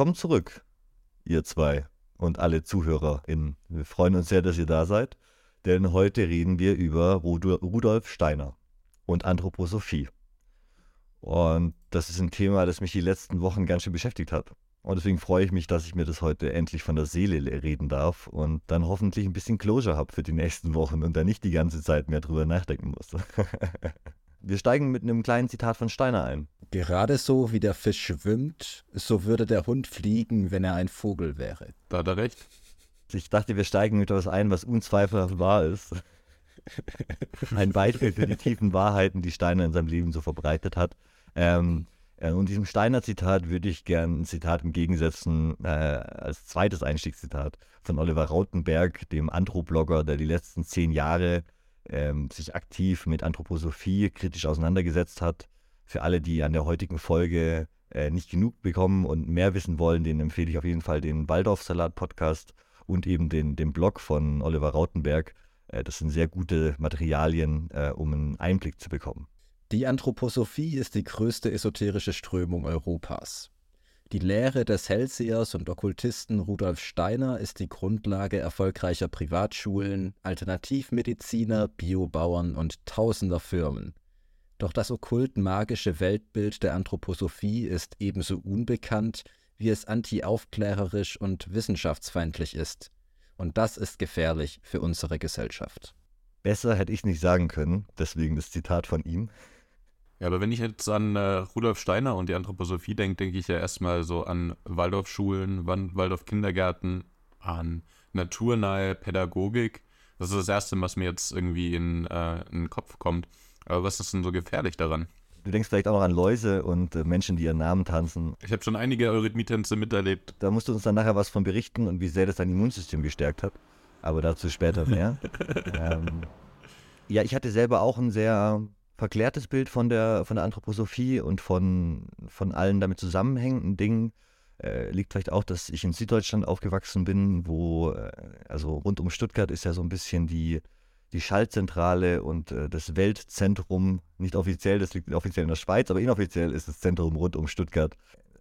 Willkommen zurück, ihr zwei und alle ZuhörerInnen. Wir freuen uns sehr, dass ihr da seid, denn heute reden wir über Rudolf Steiner und Anthroposophie. Und das ist ein Thema, das mich die letzten Wochen ganz schön beschäftigt hat. Und deswegen freue ich mich, dass ich mir das heute endlich von der Seele reden darf und dann hoffentlich ein bisschen Closure habe für die nächsten Wochen und dann nicht die ganze Zeit mehr drüber nachdenken muss. Wir steigen mit einem kleinen Zitat von Steiner ein. Gerade so wie der Fisch schwimmt, so würde der Hund fliegen, wenn er ein Vogel wäre. Da hat er recht. Ich dachte, wir steigen mit etwas ein, was unzweifelhaft wahr ist. Ein Beispiel für die tiefen Wahrheiten, die Steiner in seinem Leben so verbreitet hat. Ähm, äh, und diesem Steiner-Zitat würde ich gern ein Zitat entgegensetzen, äh, als zweites Einstiegszitat von Oliver Rautenberg, dem Anthroblogger, der die letzten zehn Jahre ähm, sich aktiv mit Anthroposophie kritisch auseinandergesetzt hat. Für alle, die an der heutigen Folge äh, nicht genug bekommen und mehr wissen wollen, den empfehle ich auf jeden Fall den Waldorf-Salat-Podcast und eben den, den Blog von Oliver Rautenberg. Äh, das sind sehr gute Materialien, äh, um einen Einblick zu bekommen. Die Anthroposophie ist die größte esoterische Strömung Europas. Die Lehre des Hellsehers und Okkultisten Rudolf Steiner ist die Grundlage erfolgreicher Privatschulen, Alternativmediziner, Biobauern und tausender Firmen. Doch das okkult-magische Weltbild der Anthroposophie ist ebenso unbekannt, wie es anti-aufklärerisch und wissenschaftsfeindlich ist. Und das ist gefährlich für unsere Gesellschaft. Besser hätte ich nicht sagen können, deswegen das Zitat von ihm. Ja, aber wenn ich jetzt an äh, Rudolf Steiner und die Anthroposophie denke, denke ich ja erstmal so an Waldorfschulen, Waldorf-Kindergärten, an naturnahe Pädagogik. Das ist das Erste, was mir jetzt irgendwie in, äh, in den Kopf kommt. Aber was ist denn so gefährlich daran? Du denkst vielleicht auch noch an Läuse und äh, Menschen, die ihren Namen tanzen. Ich habe schon einige Eurythmietänze miterlebt. Da musst du uns dann nachher was von berichten und wie sehr das dein Immunsystem gestärkt hat. Aber dazu später mehr. ähm, ja, ich hatte selber auch ein sehr verklärtes Bild von der, von der Anthroposophie und von, von allen damit zusammenhängenden Dingen. Äh, liegt vielleicht auch, dass ich in Süddeutschland aufgewachsen bin, wo, äh, also rund um Stuttgart ist ja so ein bisschen die, die Schaltzentrale und äh, das Weltzentrum, nicht offiziell, das liegt offiziell in der Schweiz, aber inoffiziell ist das Zentrum rund um Stuttgart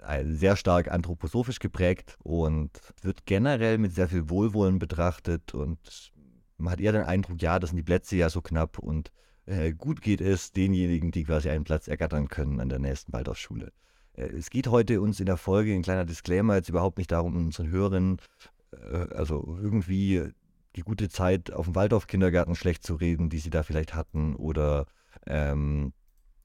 äh, sehr stark anthroposophisch geprägt und wird generell mit sehr viel Wohlwollen betrachtet und man hat eher den Eindruck, ja, das sind die Plätze ja so knapp und äh, gut geht es denjenigen, die quasi einen Platz ergattern können an der nächsten Waldorfschule. Äh, es geht heute uns in der Folge, ein kleiner Disclaimer, jetzt überhaupt nicht darum, unseren Hörern, äh, also irgendwie die gute Zeit auf dem Waldorf-Kindergarten schlecht zu reden, die sie da vielleicht hatten, oder ähm,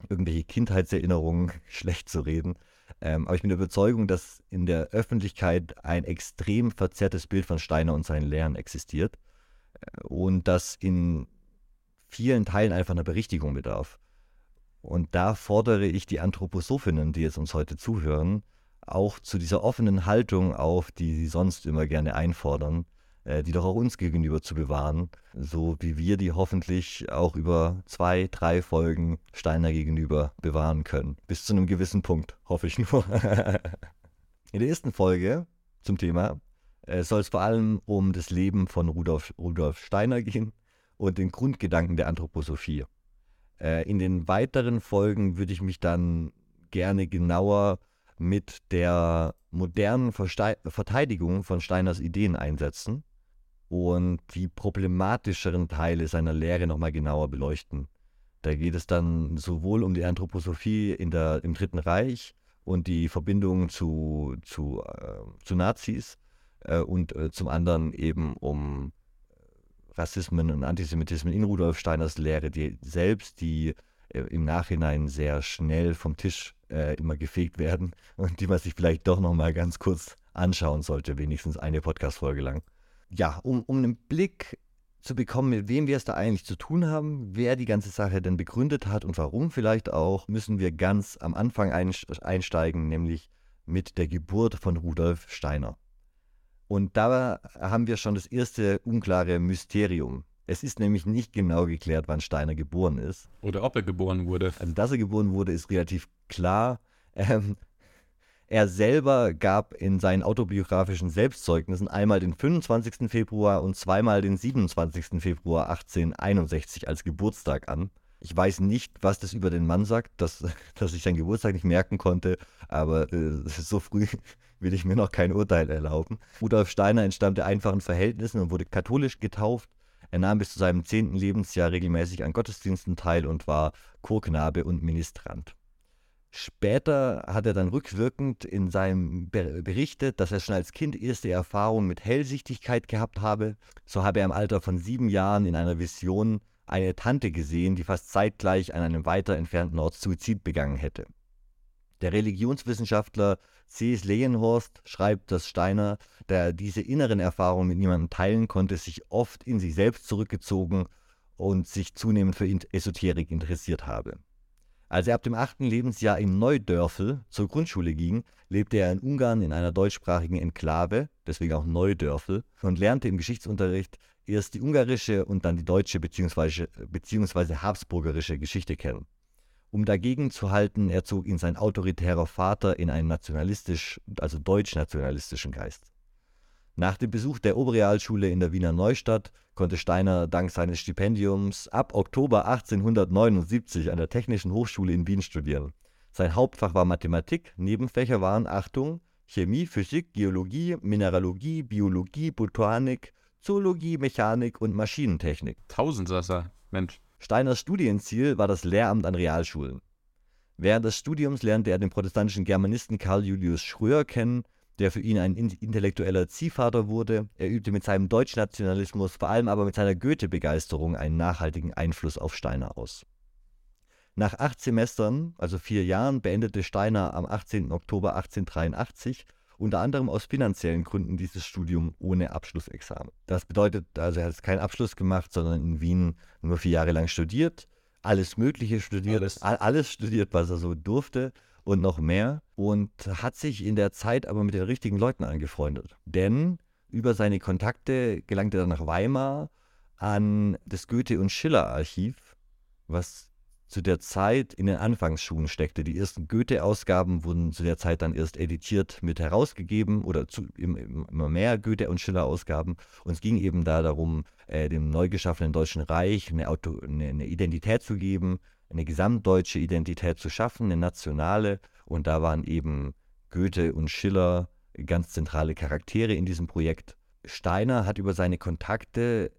irgendwelche Kindheitserinnerungen schlecht zu reden. Ähm, aber ich bin der Überzeugung, dass in der Öffentlichkeit ein extrem verzerrtes Bild von Steiner und seinen Lehren existiert und dass in vielen Teilen einfach einer Berichtigung bedarf. Und da fordere ich die Anthroposophinnen, die jetzt uns heute zuhören, auch zu dieser offenen Haltung auf, die sie sonst immer gerne einfordern, äh, die doch auch uns gegenüber zu bewahren, so wie wir die hoffentlich auch über zwei, drei Folgen Steiner gegenüber bewahren können. Bis zu einem gewissen Punkt, hoffe ich nur. In der ersten Folge zum Thema äh, soll es vor allem um das Leben von Rudolf, Rudolf Steiner gehen und den Grundgedanken der Anthroposophie. Äh, in den weiteren Folgen würde ich mich dann gerne genauer mit der modernen Verste Verteidigung von Steiners Ideen einsetzen und die problematischeren Teile seiner Lehre nochmal genauer beleuchten. Da geht es dann sowohl um die Anthroposophie in der, im Dritten Reich und die Verbindung zu, zu, äh, zu Nazis äh, und äh, zum anderen eben um Rassismen und Antisemitismen in Rudolf Steiners Lehre, die selbst, die äh, im Nachhinein sehr schnell vom Tisch äh, immer gefegt werden und die man sich vielleicht doch nochmal ganz kurz anschauen sollte, wenigstens eine Podcast-Folge lang. Ja, um, um einen Blick zu bekommen, mit wem wir es da eigentlich zu tun haben, wer die ganze Sache denn begründet hat und warum vielleicht auch, müssen wir ganz am Anfang einsteigen, nämlich mit der Geburt von Rudolf Steiner. Und da haben wir schon das erste unklare Mysterium. Es ist nämlich nicht genau geklärt, wann Steiner geboren ist. Oder ob er geboren wurde. Also, dass er geboren wurde, ist relativ klar. Ähm, er selber gab in seinen autobiografischen Selbstzeugnissen einmal den 25. Februar und zweimal den 27. Februar 1861 als Geburtstag an. Ich weiß nicht, was das über den Mann sagt, dass, dass ich seinen Geburtstag nicht merken konnte, aber äh, so früh will ich mir noch kein Urteil erlauben. Rudolf Steiner entstammte einfachen Verhältnissen und wurde katholisch getauft. Er nahm bis zu seinem zehnten Lebensjahr regelmäßig an Gottesdiensten teil und war Chorknabe und Ministrant. Später hat er dann rückwirkend in seinem Ber berichtet, dass er schon als Kind erste Erfahrungen mit Hellsichtigkeit gehabt habe. So habe er im Alter von sieben Jahren in einer Vision eine Tante gesehen, die fast zeitgleich an einem weiter entfernten Ort Suizid begangen hätte. Der Religionswissenschaftler C.S. Leyenhorst schreibt, dass Steiner, der diese inneren Erfahrungen mit niemandem teilen konnte, sich oft in sich selbst zurückgezogen und sich zunehmend für Esoterik interessiert habe. Als er ab dem achten Lebensjahr in Neudörfel zur Grundschule ging, lebte er in Ungarn in einer deutschsprachigen Enklave, deswegen auch Neudörfel, und lernte im Geschichtsunterricht erst die ungarische und dann die deutsche bzw. habsburgerische Geschichte kennen. Um dagegen zu halten, erzog ihn sein autoritärer Vater in einen nationalistisch, also deutsch-nationalistischen Geist. Nach dem Besuch der Oberrealschule in der Wiener Neustadt konnte Steiner dank seines Stipendiums ab Oktober 1879 an der Technischen Hochschule in Wien studieren. Sein Hauptfach war Mathematik, Nebenfächer waren Achtung, Chemie, Physik, Geologie, Mineralogie, Biologie, Botanik, Zoologie, Mechanik und Maschinentechnik. Tausendsasser, Mensch. Steiners Studienziel war das Lehramt an Realschulen. Während des Studiums lernte er den protestantischen Germanisten Karl Julius Schröer kennen, der für ihn ein intellektueller Ziehvater wurde. Er übte mit seinem Deutschnationalismus, vor allem aber mit seiner Goethe-Begeisterung, einen nachhaltigen Einfluss auf Steiner aus. Nach acht Semestern, also vier Jahren, beendete Steiner am 18. Oktober 1883 unter anderem aus finanziellen Gründen dieses Studium ohne Abschlussexamen. Das bedeutet, also er hat keinen Abschluss gemacht, sondern in Wien nur vier Jahre lang studiert, alles Mögliche studiert, alles, alles studiert, was er so durfte und noch mehr und hat sich in der Zeit aber mit den richtigen Leuten angefreundet. Denn über seine Kontakte gelangte er nach Weimar an das Goethe- und Schiller-Archiv, was zu der Zeit in den Anfangsschuhen steckte. Die ersten Goethe-Ausgaben wurden zu der Zeit dann erst editiert mit herausgegeben oder zu, immer mehr Goethe- und Schiller-Ausgaben. Und es ging eben da darum, äh, dem neu geschaffenen Deutschen Reich eine, Auto, eine, eine Identität zu geben, eine gesamtdeutsche Identität zu schaffen, eine nationale. Und da waren eben Goethe und Schiller ganz zentrale Charaktere in diesem Projekt. Steiner hat über seine Kontakte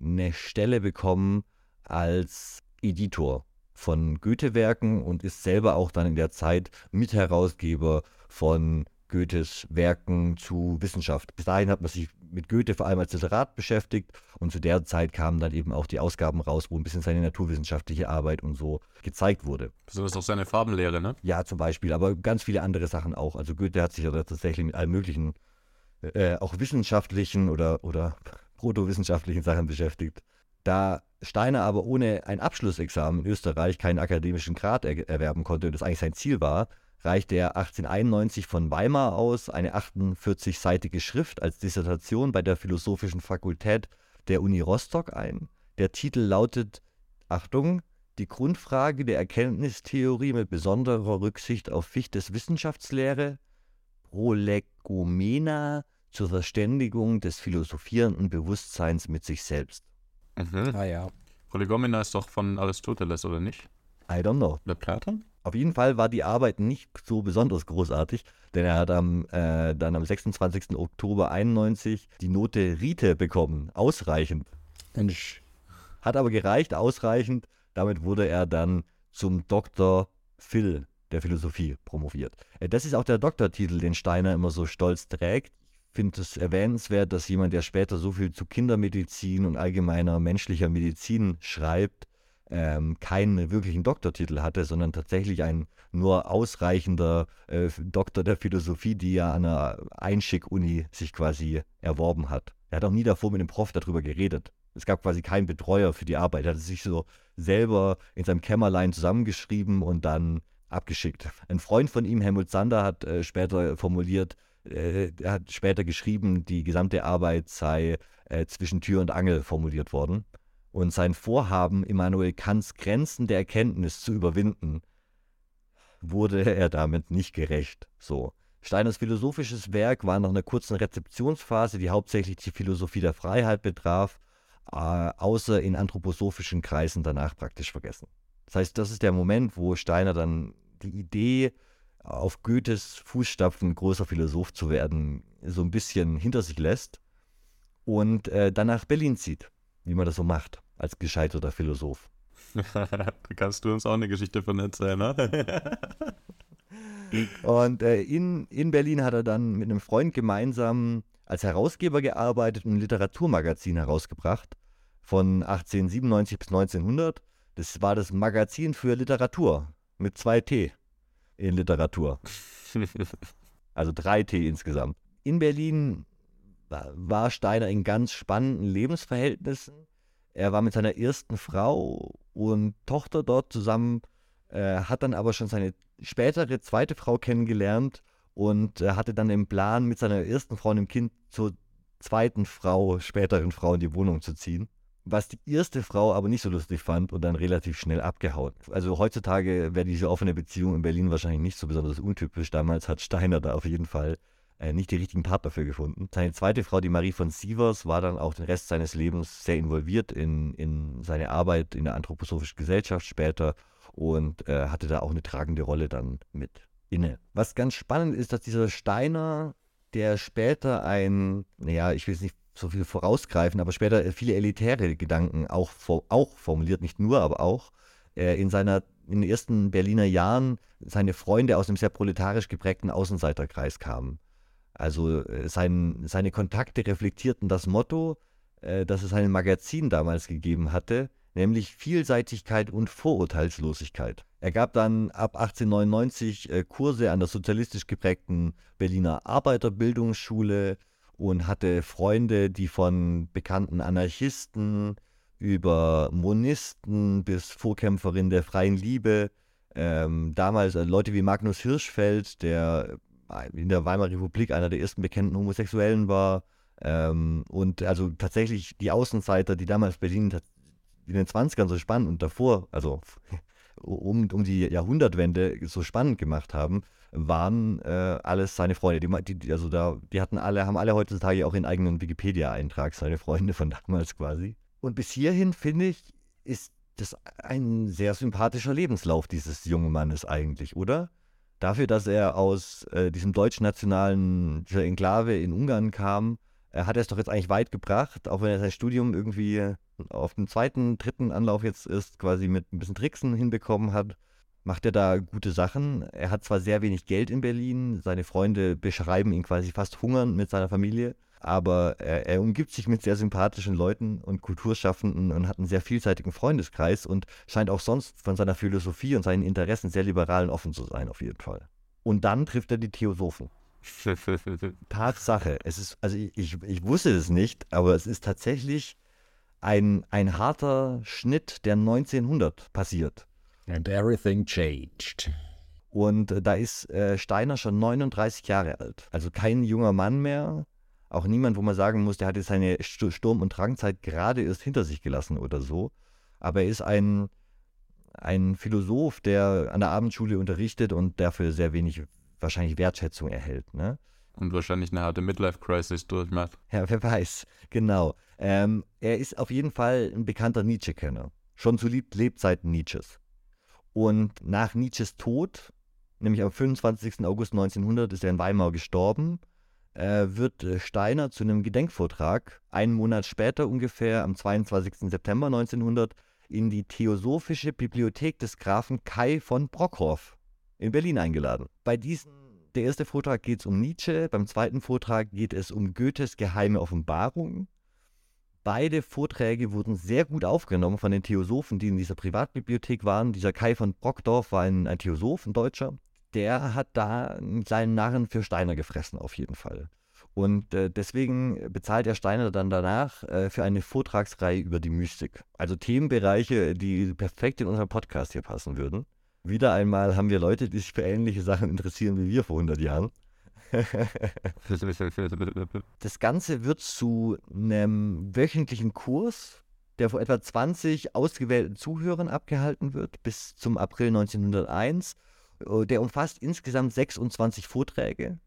eine Stelle bekommen als Editor von Goethe-Werken und ist selber auch dann in der Zeit Mitherausgeber von Goethes Werken zu Wissenschaft. Bis dahin hat man sich mit Goethe vor allem als Literat beschäftigt und zu der Zeit kamen dann eben auch die Ausgaben raus, wo ein bisschen seine naturwissenschaftliche Arbeit und so gezeigt wurde. Besonders auch seine Farbenlehre, ne? Ja, zum Beispiel, aber ganz viele andere Sachen auch. Also Goethe hat sich ja tatsächlich mit allen möglichen, äh, auch wissenschaftlichen oder, oder protowissenschaftlichen Sachen beschäftigt. Da Steiner aber ohne ein Abschlussexamen in Österreich keinen akademischen Grad er erwerben konnte und das eigentlich sein Ziel war, reichte er 1891 von Weimar aus eine 48-seitige Schrift als Dissertation bei der Philosophischen Fakultät der Uni Rostock ein. Der Titel lautet, Achtung, die Grundfrage der Erkenntnistheorie mit besonderer Rücksicht auf Fichtes Wissenschaftslehre, Prolegomena zur Verständigung des philosophierenden Bewusstseins mit sich selbst. Mhm. Ah ja. Prolegomena ist doch von Aristoteles, oder nicht? I don't know. Der Platon? Auf jeden Fall war die Arbeit nicht so besonders großartig, denn er hat am, äh, dann am 26. Oktober 91 die Note Rite bekommen. Ausreichend. Mensch. Hat aber gereicht, ausreichend. Damit wurde er dann zum Dr. Phil der Philosophie promoviert. Äh, das ist auch der Doktortitel, den Steiner immer so stolz trägt. Finde es erwähnenswert, dass jemand, der später so viel zu Kindermedizin und allgemeiner menschlicher Medizin schreibt, ähm, keinen wirklichen Doktortitel hatte, sondern tatsächlich ein nur ausreichender äh, Doktor der Philosophie, die er an einer Einschick-Uni sich quasi erworben hat. Er hat auch nie davor mit dem Prof darüber geredet. Es gab quasi keinen Betreuer für die Arbeit. Er hat sich so selber in seinem Kämmerlein zusammengeschrieben und dann abgeschickt. Ein Freund von ihm, Helmut Sander, hat äh, später formuliert, äh, er hat später geschrieben, die gesamte Arbeit sei äh, zwischen Tür und Angel formuliert worden und sein Vorhaben, Immanuel Kants Grenzen der Erkenntnis zu überwinden, wurde er damit nicht gerecht. So. Steiners philosophisches Werk war nach einer kurzen Rezeptionsphase, die hauptsächlich die Philosophie der Freiheit betraf, äh, außer in anthroposophischen Kreisen danach praktisch vergessen. Das heißt, das ist der Moment, wo Steiner dann die Idee, auf Goethes Fußstapfen großer Philosoph zu werden, so ein bisschen hinter sich lässt und äh, dann nach Berlin zieht, wie man das so macht, als gescheiterter Philosoph. da kannst du uns auch eine Geschichte von erzählen, ne? und äh, in, in Berlin hat er dann mit einem Freund gemeinsam als Herausgeber gearbeitet und ein Literaturmagazin herausgebracht von 1897 bis 1900. Das war das Magazin für Literatur mit zwei T in Literatur. also drei T insgesamt. In Berlin war Steiner in ganz spannenden Lebensverhältnissen. Er war mit seiner ersten Frau und Tochter dort zusammen, äh, hat dann aber schon seine spätere zweite Frau kennengelernt und äh, hatte dann den Plan, mit seiner ersten Frau und dem Kind zur zweiten Frau, späteren Frau in die Wohnung zu ziehen was die erste Frau aber nicht so lustig fand und dann relativ schnell abgehauen. Also heutzutage wäre diese offene Beziehung in Berlin wahrscheinlich nicht so besonders untypisch. Damals hat Steiner da auf jeden Fall äh, nicht die richtigen Partner für gefunden. Seine zweite Frau, die Marie von Sievers, war dann auch den Rest seines Lebens sehr involviert in, in seine Arbeit in der anthroposophischen Gesellschaft später und äh, hatte da auch eine tragende Rolle dann mit inne. Was ganz spannend ist, dass dieser Steiner, der später ein, naja, ich will es nicht so viel vorausgreifen, aber später viele elitäre Gedanken auch, auch formuliert, nicht nur, aber auch äh, in seiner in den ersten Berliner Jahren seine Freunde aus einem sehr proletarisch geprägten Außenseiterkreis kamen. Also äh, sein, seine Kontakte reflektierten das Motto, äh, das es einem Magazin damals gegeben hatte, nämlich Vielseitigkeit und Vorurteilslosigkeit. Er gab dann ab 1899 äh, Kurse an der sozialistisch geprägten Berliner Arbeiterbildungsschule, und hatte Freunde, die von bekannten Anarchisten über Monisten bis Vorkämpferin der freien Liebe, ähm, damals äh, Leute wie Magnus Hirschfeld, der äh, in der Weimarer Republik einer der ersten bekannten Homosexuellen war, ähm, und also tatsächlich die Außenseiter, die damals Berlin in den 20ern so spannend und davor, also um, um die Jahrhundertwende so spannend gemacht haben, waren äh, alles seine Freunde. Die, die, also da, die hatten alle, haben alle heutzutage auch ihren eigenen Wikipedia-Eintrag, seine Freunde von damals quasi. Und bis hierhin, finde ich, ist das ein sehr sympathischer Lebenslauf dieses jungen Mannes eigentlich, oder? Dafür, dass er aus äh, diesem deutsch-nationalen Enklave in Ungarn kam, äh, hat er es doch jetzt eigentlich weit gebracht, auch wenn er sein Studium irgendwie auf dem zweiten, dritten Anlauf jetzt ist, quasi mit ein bisschen Tricksen hinbekommen hat macht er da gute Sachen. Er hat zwar sehr wenig Geld in Berlin, seine Freunde beschreiben ihn quasi fast hungern mit seiner Familie, aber er, er, umgibt sich mit sehr sympathischen Leuten und Kulturschaffenden und hat einen sehr vielseitigen Freundeskreis und scheint auch sonst von seiner Philosophie und seinen Interessen sehr liberal und offen zu sein, auf jeden Fall. Und dann trifft er die Theosophen. Tatsache. Es ist, also ich, ich wusste es nicht, aber es ist tatsächlich ein, ein harter Schnitt, der 1900 passiert. And everything changed. Und äh, da ist äh, Steiner schon 39 Jahre alt. Also kein junger Mann mehr. Auch niemand, wo man sagen muss, der hat jetzt seine Sturm- und Drangzeit gerade erst hinter sich gelassen oder so. Aber er ist ein, ein Philosoph, der an der Abendschule unterrichtet und dafür sehr wenig wahrscheinlich Wertschätzung erhält. Ne? Und wahrscheinlich eine harte Midlife-Crisis durchmacht. Ja, wer weiß. Genau. Ähm, er ist auf jeden Fall ein bekannter Nietzsche-Kenner. Schon zu Lebzeiten Nietzsches. Und nach Nietzsches Tod, nämlich am 25. August 1900, ist er in Weimar gestorben, äh, wird äh, Steiner zu einem Gedenkvortrag einen Monat später ungefähr, am 22. September 1900, in die Theosophische Bibliothek des Grafen Kai von Brockhoff in Berlin eingeladen. Bei diesem, der erste Vortrag geht es um Nietzsche, beim zweiten Vortrag geht es um Goethes geheime Offenbarung Beide Vorträge wurden sehr gut aufgenommen von den Theosophen, die in dieser Privatbibliothek waren. Dieser Kai von Brockdorf war ein, ein Theosoph, ein Deutscher. Der hat da einen kleinen Narren für Steiner gefressen, auf jeden Fall. Und äh, deswegen bezahlt der Steiner dann danach äh, für eine Vortragsreihe über die Mystik. Also Themenbereiche, die perfekt in unseren Podcast hier passen würden. Wieder einmal haben wir Leute, die sich für ähnliche Sachen interessieren wie wir vor 100 Jahren. Das Ganze wird zu einem wöchentlichen Kurs, der vor etwa 20 ausgewählten Zuhörern abgehalten wird, bis zum April 1901. Äh, der umfasst insgesamt 26 Vorträge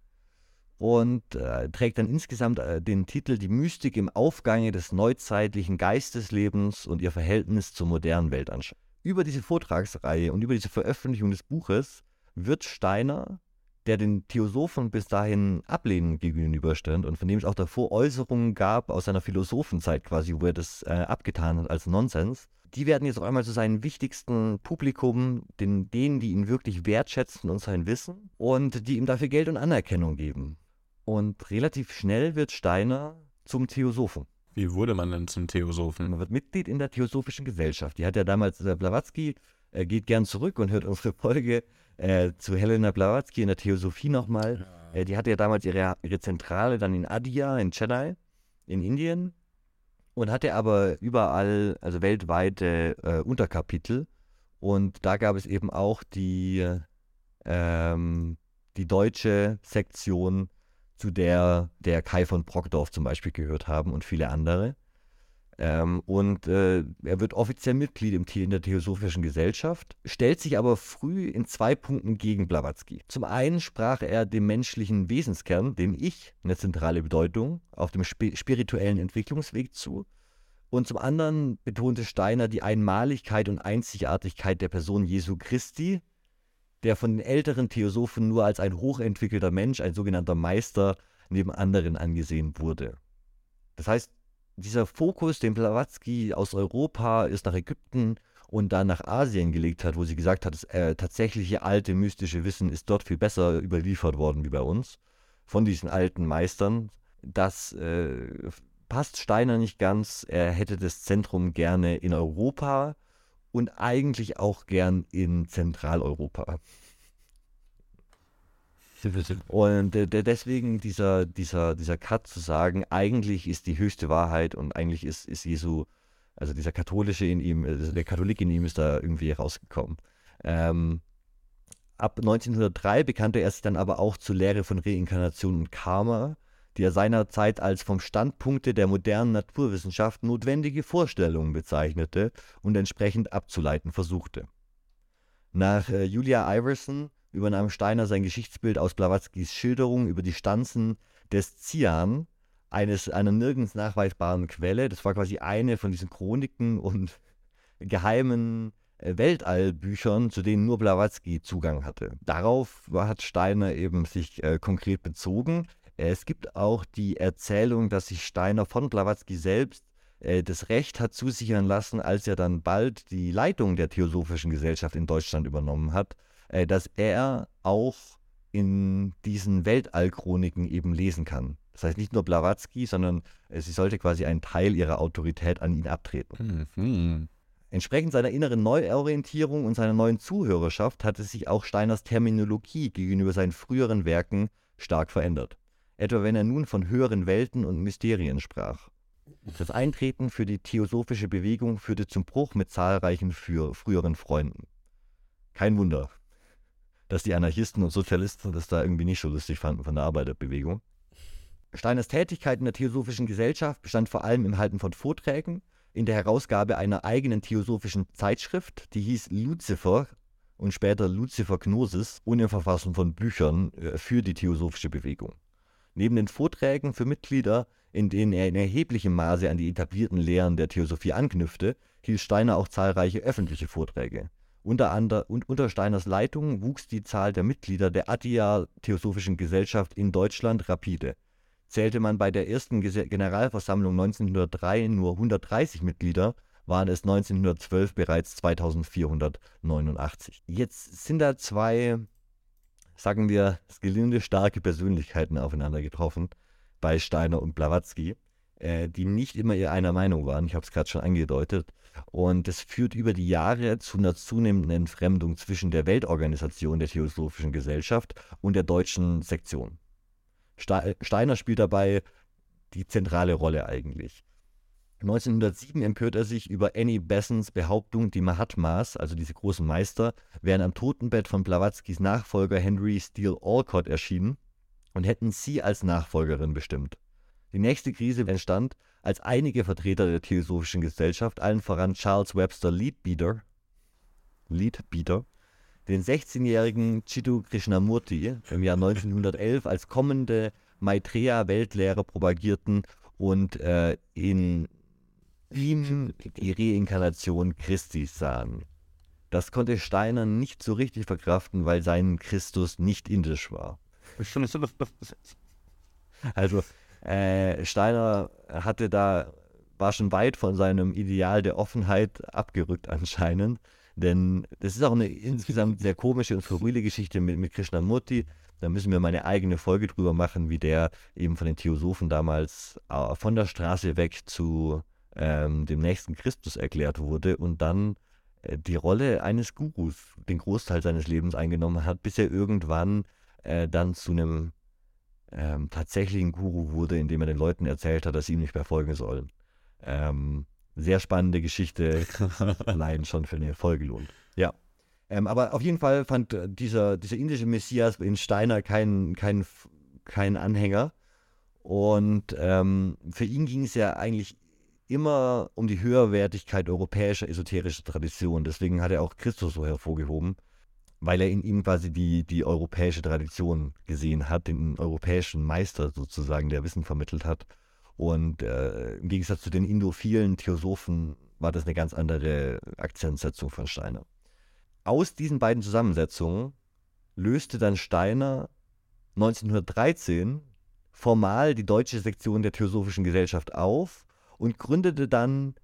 und äh, trägt dann insgesamt äh, den Titel Die Mystik im Aufgange des neuzeitlichen Geisteslebens und ihr Verhältnis zur modernen Weltanschauung. Über diese Vortragsreihe und über diese Veröffentlichung des Buches wird Steiner der den Theosophen bis dahin ablehnend gegenüberstand und von dem es auch davor Äußerungen gab aus seiner Philosophenzeit quasi, wo er das äh, abgetan hat als Nonsens, die werden jetzt auf einmal zu seinem wichtigsten Publikum, den, denen, die ihn wirklich wertschätzen und sein Wissen und die ihm dafür Geld und Anerkennung geben. Und relativ schnell wird Steiner zum Theosophen. Wie wurde man denn zum Theosophen? Man wird Mitglied in der Theosophischen Gesellschaft. Die hat ja damals der Blavatsky, äh, geht gern zurück und hört unsere Folge äh, zu Helena Blavatsky in der Theosophie nochmal. Ja. Äh, die hatte ja damals ihre, ihre Zentrale dann in Adia, in Chennai, in Indien und hatte aber überall, also weltweite äh, Unterkapitel. Und da gab es eben auch die, ähm, die deutsche Sektion, zu der der Kai von Brockdorf zum Beispiel gehört haben und viele andere. Ähm, und äh, er wird offiziell Mitglied im, in der Theosophischen Gesellschaft, stellt sich aber früh in zwei Punkten gegen Blavatsky. Zum einen sprach er dem menschlichen Wesenskern, dem Ich, eine zentrale Bedeutung, auf dem sp spirituellen Entwicklungsweg zu. Und zum anderen betonte Steiner die Einmaligkeit und Einzigartigkeit der Person Jesu Christi, der von den älteren Theosophen nur als ein hochentwickelter Mensch, ein sogenannter Meister, neben anderen angesehen wurde. Das heißt, dieser Fokus, den Blavatsky aus Europa ist nach Ägypten und dann nach Asien gelegt hat, wo sie gesagt hat, das äh, tatsächliche alte mystische Wissen ist dort viel besser überliefert worden wie bei uns, von diesen alten Meistern, das äh, passt Steiner nicht ganz. Er hätte das Zentrum gerne in Europa und eigentlich auch gern in Zentraleuropa. Und äh, deswegen dieser, dieser, dieser Cut zu sagen, eigentlich ist die höchste Wahrheit und eigentlich ist, ist Jesu, also dieser katholische in ihm, also der Katholik in ihm ist da irgendwie rausgekommen. Ähm, ab 1903 bekannte er sich dann aber auch zur Lehre von Reinkarnation und Karma, die er seinerzeit als vom Standpunkte der modernen Naturwissenschaft notwendige Vorstellungen bezeichnete und entsprechend abzuleiten versuchte. Nach äh, Julia Iverson übernahm Steiner sein Geschichtsbild aus Blawatzkis Schilderung über die Stanzen des Zian, eines, einer nirgends nachweisbaren Quelle. Das war quasi eine von diesen Chroniken und geheimen äh, Weltallbüchern, zu denen nur Blavatsky Zugang hatte. Darauf hat Steiner eben sich äh, konkret bezogen. Es gibt auch die Erzählung, dass sich Steiner von Blavatsky selbst äh, das Recht hat zusichern lassen, als er dann bald die Leitung der Theosophischen Gesellschaft in Deutschland übernommen hat, äh, dass er auch in diesen Weltallchroniken eben lesen kann. Das heißt nicht nur Blavatsky, sondern äh, sie sollte quasi einen Teil ihrer Autorität an ihn abtreten. Mhm. Entsprechend seiner inneren Neuorientierung und seiner neuen Zuhörerschaft hatte sich auch Steiners Terminologie gegenüber seinen früheren Werken stark verändert. Etwa wenn er nun von höheren Welten und Mysterien sprach. Das Eintreten für die theosophische Bewegung führte zum Bruch mit zahlreichen früheren Freunden. Kein Wunder, dass die Anarchisten und Sozialisten das da irgendwie nicht so lustig fanden von der Arbeiterbewegung. Steiners Tätigkeit in der Theosophischen Gesellschaft bestand vor allem im Halten von Vorträgen, in der Herausgabe einer eigenen theosophischen Zeitschrift, die hieß Lucifer und später Lucifer Gnosis, und im Verfassen von Büchern äh, für die theosophische Bewegung. Neben den Vorträgen für Mitglieder, in denen er in erheblichem Maße an die etablierten Lehren der Theosophie anknüpfte, hielt Steiner auch zahlreiche öffentliche Vorträge. Unter, ander, und unter Steiners Leitung wuchs die Zahl der Mitglieder der Attia Theosophischen Gesellschaft in Deutschland rapide. Zählte man bei der ersten Generalversammlung 1903 nur 130 Mitglieder, waren es 1912 bereits 2489. Jetzt sind da zwei, sagen wir, gelinde starke Persönlichkeiten aufeinander getroffen bei Steiner und Blavatsky, äh, die nicht immer einer Meinung waren. Ich habe es gerade schon angedeutet. Und das führt über die Jahre zu einer zunehmenden Entfremdung zwischen der Weltorganisation der Theosophischen Gesellschaft und der deutschen Sektion. Steiner spielt dabei die zentrale Rolle eigentlich. 1907 empört er sich über Annie Bessons Behauptung, die Mahatmas, also diese großen Meister, wären am Totenbett von Blavatskys Nachfolger Henry Steele Alcott erschienen und hätten sie als Nachfolgerin bestimmt. Die nächste Krise entstand, als einige Vertreter der Theosophischen Gesellschaft, allen voran Charles Webster Leadbeater, Leadbeater den 16-jährigen Chidu Krishnamurti im Jahr 1911 als kommende Maitreya-Weltlehrer propagierten und äh, in ihm die Reinkarnation Christi sahen. Das konnte Steiner nicht so richtig verkraften, weil sein Christus nicht indisch war. Also äh, Steiner hatte da, war schon weit von seinem Ideal der Offenheit abgerückt anscheinend. Denn das ist auch eine insgesamt sehr komische und verrühle Geschichte mit, mit Krishnamurti. Da müssen wir mal eine eigene Folge drüber machen, wie der eben von den Theosophen damals äh, von der Straße weg zu ähm, dem nächsten Christus erklärt wurde und dann äh, die Rolle eines Gurus den Großteil seines Lebens eingenommen hat, bis er irgendwann äh, dann zu einem ähm, tatsächlichen Guru wurde, indem er den Leuten erzählt hat, dass sie ihm nicht mehr folgen sollen. Ähm, sehr spannende Geschichte, allein schon für eine Folge lohnt. Ja. Ähm, aber auf jeden Fall fand dieser, dieser indische Messias in Steiner keinen kein, kein Anhänger. Und ähm, für ihn ging es ja eigentlich immer um die Höherwertigkeit europäischer esoterischer Tradition. Deswegen hat er auch Christus so hervorgehoben weil er in ihm quasi die, die europäische Tradition gesehen hat, den europäischen Meister sozusagen, der Wissen vermittelt hat. Und äh, im Gegensatz zu den indophilen Theosophen war das eine ganz andere Akzentsetzung von Steiner. Aus diesen beiden Zusammensetzungen löste dann Steiner 1913 formal die deutsche Sektion der Theosophischen Gesellschaft auf und gründete dann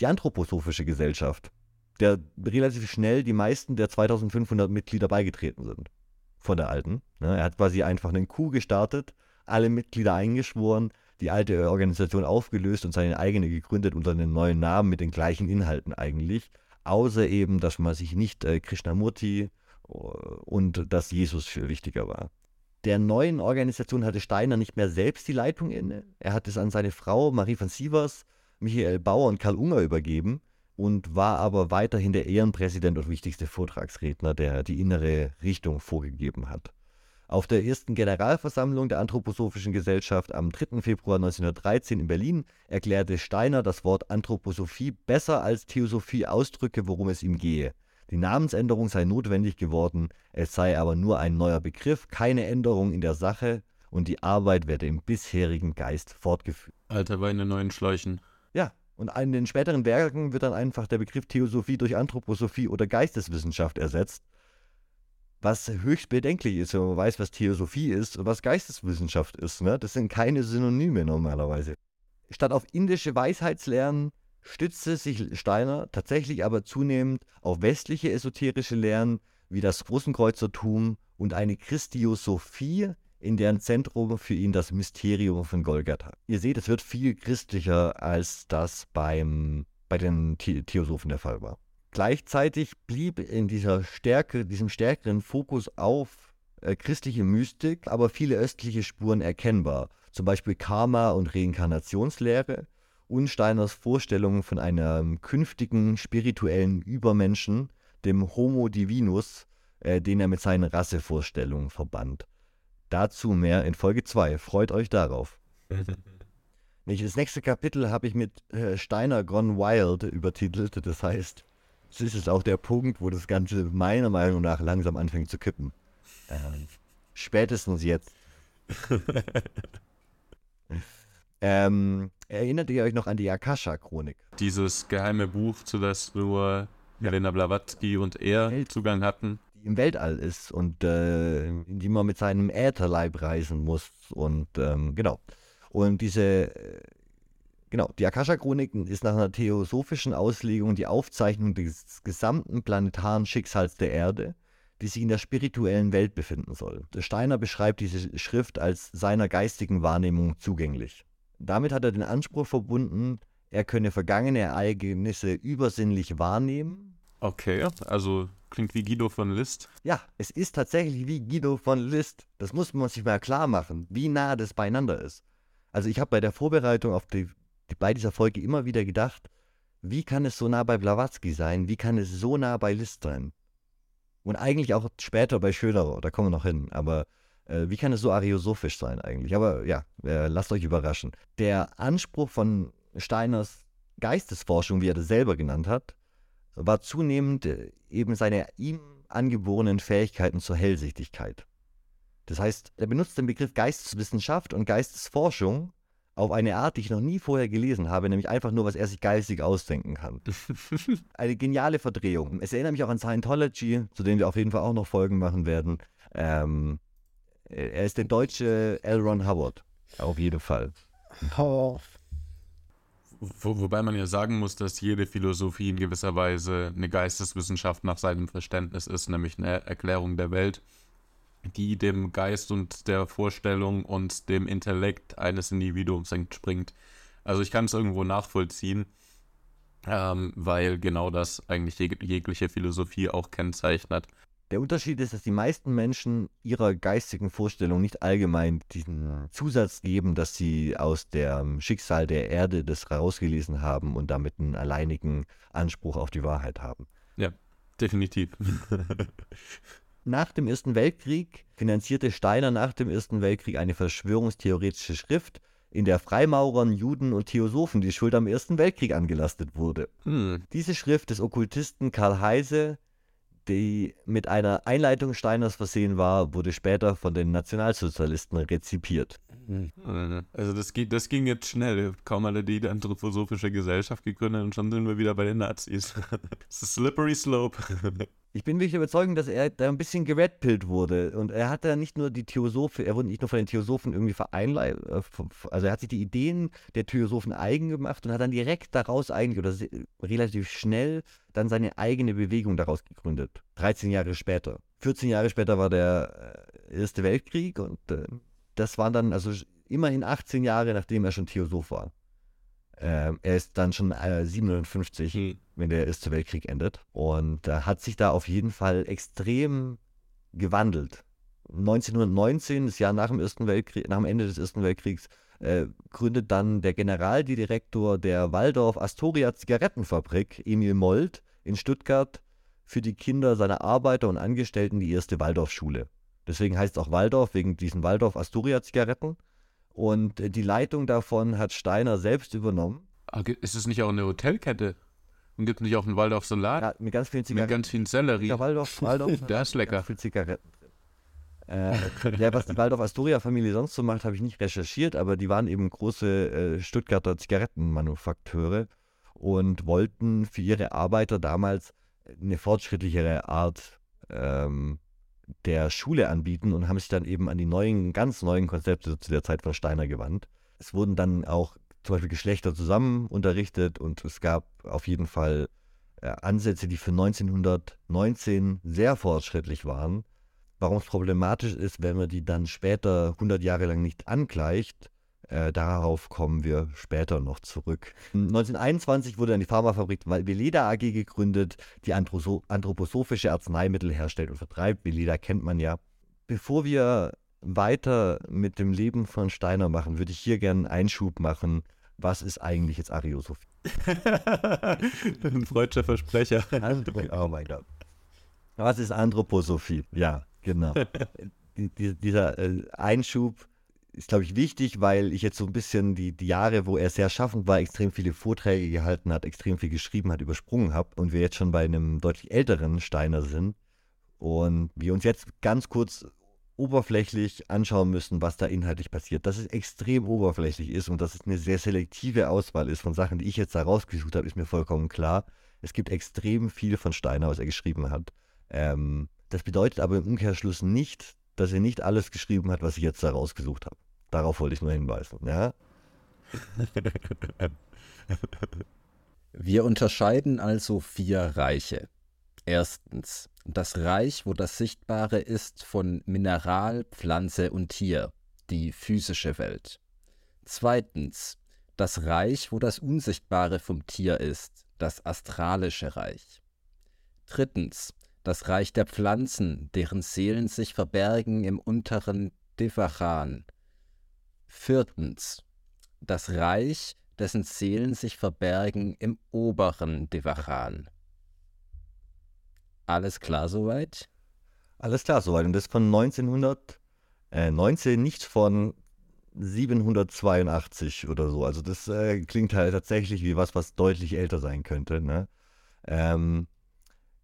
die Anthroposophische Gesellschaft, der relativ schnell die meisten der 2500 Mitglieder beigetreten sind. Von der alten. Ne? Er hat quasi einfach einen Coup gestartet, alle Mitglieder eingeschworen, die alte Organisation aufgelöst und seine eigene gegründet unter einem neuen Namen mit den gleichen Inhalten eigentlich. Außer eben, dass man sich nicht äh, Krishnamurti äh, und dass Jesus viel wichtiger war. Der neuen Organisation hatte Steiner nicht mehr selbst die Leitung inne. Er hat es an seine Frau Marie von Sievers, Michael Bauer und Karl Unger übergeben und war aber weiterhin der Ehrenpräsident und wichtigste Vortragsredner, der die innere Richtung vorgegeben hat. Auf der ersten Generalversammlung der Anthroposophischen Gesellschaft am 3. Februar 1913 in Berlin erklärte Steiner das Wort Anthroposophie besser als Theosophie ausdrücke, worum es ihm gehe. Die Namensänderung sei notwendig geworden, es sei aber nur ein neuer Begriff, keine Änderung in der Sache und die Arbeit werde im bisherigen Geist fortgeführt. Alter Wein in neuen Schläuchen. Ja, und in den späteren Werken wird dann einfach der Begriff Theosophie durch Anthroposophie oder Geisteswissenschaft ersetzt, was höchst bedenklich ist, wenn man weiß, was Theosophie ist und was Geisteswissenschaft ist. Ne? Das sind keine Synonyme normalerweise. Statt auf indische Weisheitslehren stützte sich Steiner tatsächlich aber zunehmend auf westliche esoterische Lehren wie das Rosenkreuzertum und eine Christiosophie, in deren Zentrum für ihn das Mysterium von Golgatha. Ihr seht, es wird viel christlicher, als das beim, bei den The Theosophen der Fall war. Gleichzeitig blieb in dieser Stärke, diesem stärkeren Fokus auf äh, christliche Mystik, aber viele östliche Spuren erkennbar. Zum Beispiel Karma und Reinkarnationslehre und Steiners Vorstellungen von einem künftigen spirituellen Übermenschen, dem Homo Divinus, äh, den er mit seinen Rassevorstellungen verband. Dazu mehr in Folge 2. Freut euch darauf. Das nächste Kapitel habe ich mit äh, Steiner Gone Wild übertitelt. Das heißt, es ist jetzt auch der Punkt, wo das Ganze meiner Meinung nach langsam anfängt zu kippen. Ähm, spätestens jetzt. ähm, erinnert ihr euch noch an die Akasha-Chronik? Dieses geheime Buch, zu das nur Helena Blavatsky und er Zugang hatten. Im Weltall ist und äh, in die man mit seinem Ätherleib reisen muss. Und ähm, genau. Und diese äh, Genau, die Akasha-Chroniken ist nach einer theosophischen Auslegung die Aufzeichnung des gesamten planetaren Schicksals der Erde, die sich in der spirituellen Welt befinden soll. Steiner beschreibt diese Schrift als seiner geistigen Wahrnehmung zugänglich. Damit hat er den Anspruch verbunden, er könne vergangene Ereignisse übersinnlich wahrnehmen. Okay, also klingt wie Guido von List. Ja, es ist tatsächlich wie Guido von List. Das muss man sich mal klar machen, wie nah das beieinander ist. Also ich habe bei der Vorbereitung auf die bei dieser Folge immer wieder gedacht, wie kann es so nah bei Blavatsky sein? Wie kann es so nah bei Liszt sein? Und eigentlich auch später bei Schöderer, da kommen wir noch hin. Aber äh, wie kann es so ariosophisch sein eigentlich? Aber ja, äh, lasst euch überraschen. Der Anspruch von Steiners Geistesforschung, wie er das selber genannt hat, war zunehmend äh, eben seine ihm angeborenen Fähigkeiten zur Hellsichtigkeit. Das heißt, er benutzt den Begriff Geisteswissenschaft und Geistesforschung auf eine Art, die ich noch nie vorher gelesen habe, nämlich einfach nur, was er sich geistig ausdenken kann. eine geniale Verdrehung. Es erinnert mich auch an Scientology, zu dem wir auf jeden Fall auch noch Folgen machen werden. Ähm, er ist der deutsche L. Ron Hubbard. Auf jeden Fall. Oh. Wo, wobei man ja sagen muss, dass jede Philosophie in gewisser Weise eine Geisteswissenschaft nach seinem Verständnis ist, nämlich eine Erklärung der Welt, die dem Geist und der Vorstellung und dem Intellekt eines Individuums entspringt. Also ich kann es irgendwo nachvollziehen, ähm, weil genau das eigentlich jeg jegliche Philosophie auch kennzeichnet. Der Unterschied ist, dass die meisten Menschen ihrer geistigen Vorstellung nicht allgemein diesen Zusatz geben, dass sie aus dem Schicksal der Erde das rausgelesen haben und damit einen alleinigen Anspruch auf die Wahrheit haben. Ja, definitiv. nach dem Ersten Weltkrieg finanzierte Steiner nach dem Ersten Weltkrieg eine verschwörungstheoretische Schrift, in der Freimaurern, Juden und Theosophen die Schuld am Ersten Weltkrieg angelastet wurde. Hm. Diese Schrift des Okkultisten Karl Heise die mit einer Einleitung Steiners versehen war, wurde später von den Nationalsozialisten rezipiert. Also das, geht, das ging jetzt schnell. Kaum alle die anthroposophische Gesellschaft gegründet und schon sind wir wieder bei den Nazis. Das ist slippery slope. Ich bin wirklich überzeugt, dass er da ein bisschen geredpillt wurde. Und er hat da nicht nur die Theosophen, er wurde nicht nur von den Theosophen irgendwie vereinleibt, äh, also er hat sich die Ideen der Theosophen eigen gemacht und hat dann direkt daraus eigentlich, oder relativ schnell, dann seine eigene Bewegung daraus gegründet. 13 Jahre später. 14 Jahre später war der äh, Erste Weltkrieg und äh, das waren dann also immerhin 18 Jahre, nachdem er schon Theosoph war. Ähm, er ist dann schon äh, 57, hm. wenn der Erste Weltkrieg endet. Und äh, hat sich da auf jeden Fall extrem gewandelt. 1919, das Jahr nach dem, Ersten Weltkrieg, nach dem Ende des Ersten Weltkriegs, äh, gründet dann der Generaldirektor der Waldorf Astoria Zigarettenfabrik, Emil Molt, in Stuttgart für die Kinder seiner Arbeiter und Angestellten die erste Waldorfschule. Deswegen heißt es auch Waldorf, wegen diesen Waldorf Astoria Zigaretten. Und äh, die Leitung davon hat Steiner selbst übernommen. Ah, ist es nicht auch eine Hotelkette? Und gibt es nicht auch einen Waldorf Salat? Ja, mit ganz vielen Zigaretten. Mit ganz vielen Sellerie. Ja, Waldorf, Waldorf. das ist lecker. Ganz viele Zigaretten. Äh, ja, was die Waldorf Astoria Familie sonst so macht, habe ich nicht recherchiert, aber die waren eben große äh, Stuttgarter Zigarettenmanufakteure und wollten für ihre Arbeiter damals eine fortschrittlichere Art ähm, der Schule anbieten und haben sich dann eben an die neuen, ganz neuen Konzepte zu der Zeit von Steiner gewandt. Es wurden dann auch zum Beispiel Geschlechter zusammen unterrichtet und es gab auf jeden Fall äh, Ansätze, die für 1919 sehr fortschrittlich waren. Warum es problematisch ist, wenn man die dann später 100 Jahre lang nicht angleicht, äh, darauf kommen wir später noch zurück. 1921 wurde dann die Pharmafabrik Veleda AG gegründet, die anthroposophische Arzneimittel herstellt und vertreibt. Veleda kennt man ja. Bevor wir weiter mit dem Leben von Steiner machen, würde ich hier gerne einen Einschub machen. Was ist eigentlich jetzt Ariosophie? Ein freudscher Versprecher. oh mein Gott. Was ist Anthroposophie? Ja, genau. dieser äh, Einschub ist, glaube ich, wichtig, weil ich jetzt so ein bisschen die, die Jahre, wo er sehr schaffend war, extrem viele Vorträge gehalten hat, extrem viel geschrieben hat, übersprungen habe und wir jetzt schon bei einem deutlich älteren Steiner sind und wir uns jetzt ganz kurz oberflächlich anschauen müssen, was da inhaltlich passiert. Dass es extrem oberflächlich ist und dass es eine sehr selektive Auswahl ist von Sachen, die ich jetzt da rausgesucht habe, ist mir vollkommen klar. Es gibt extrem viel von Steiner, was er geschrieben hat. Ähm, das bedeutet aber im Umkehrschluss nicht, dass er nicht alles geschrieben hat, was ich jetzt da rausgesucht habe. Darauf wollte ich nur hinweisen. Ja? Wir unterscheiden also vier Reiche. Erstens das Reich, wo das Sichtbare ist von Mineral, Pflanze und Tier, die physische Welt. Zweitens das Reich, wo das Unsichtbare vom Tier ist, das astralische Reich. Drittens das Reich der Pflanzen, deren Seelen sich verbergen im unteren Devachan, Viertens. Das Reich, dessen Seelen sich verbergen im oberen Devachan. Alles klar soweit? Alles klar soweit. Und das von 1919, äh, nicht von 782 oder so. Also das äh, klingt halt tatsächlich wie was, was deutlich älter sein könnte. Ne? Ähm,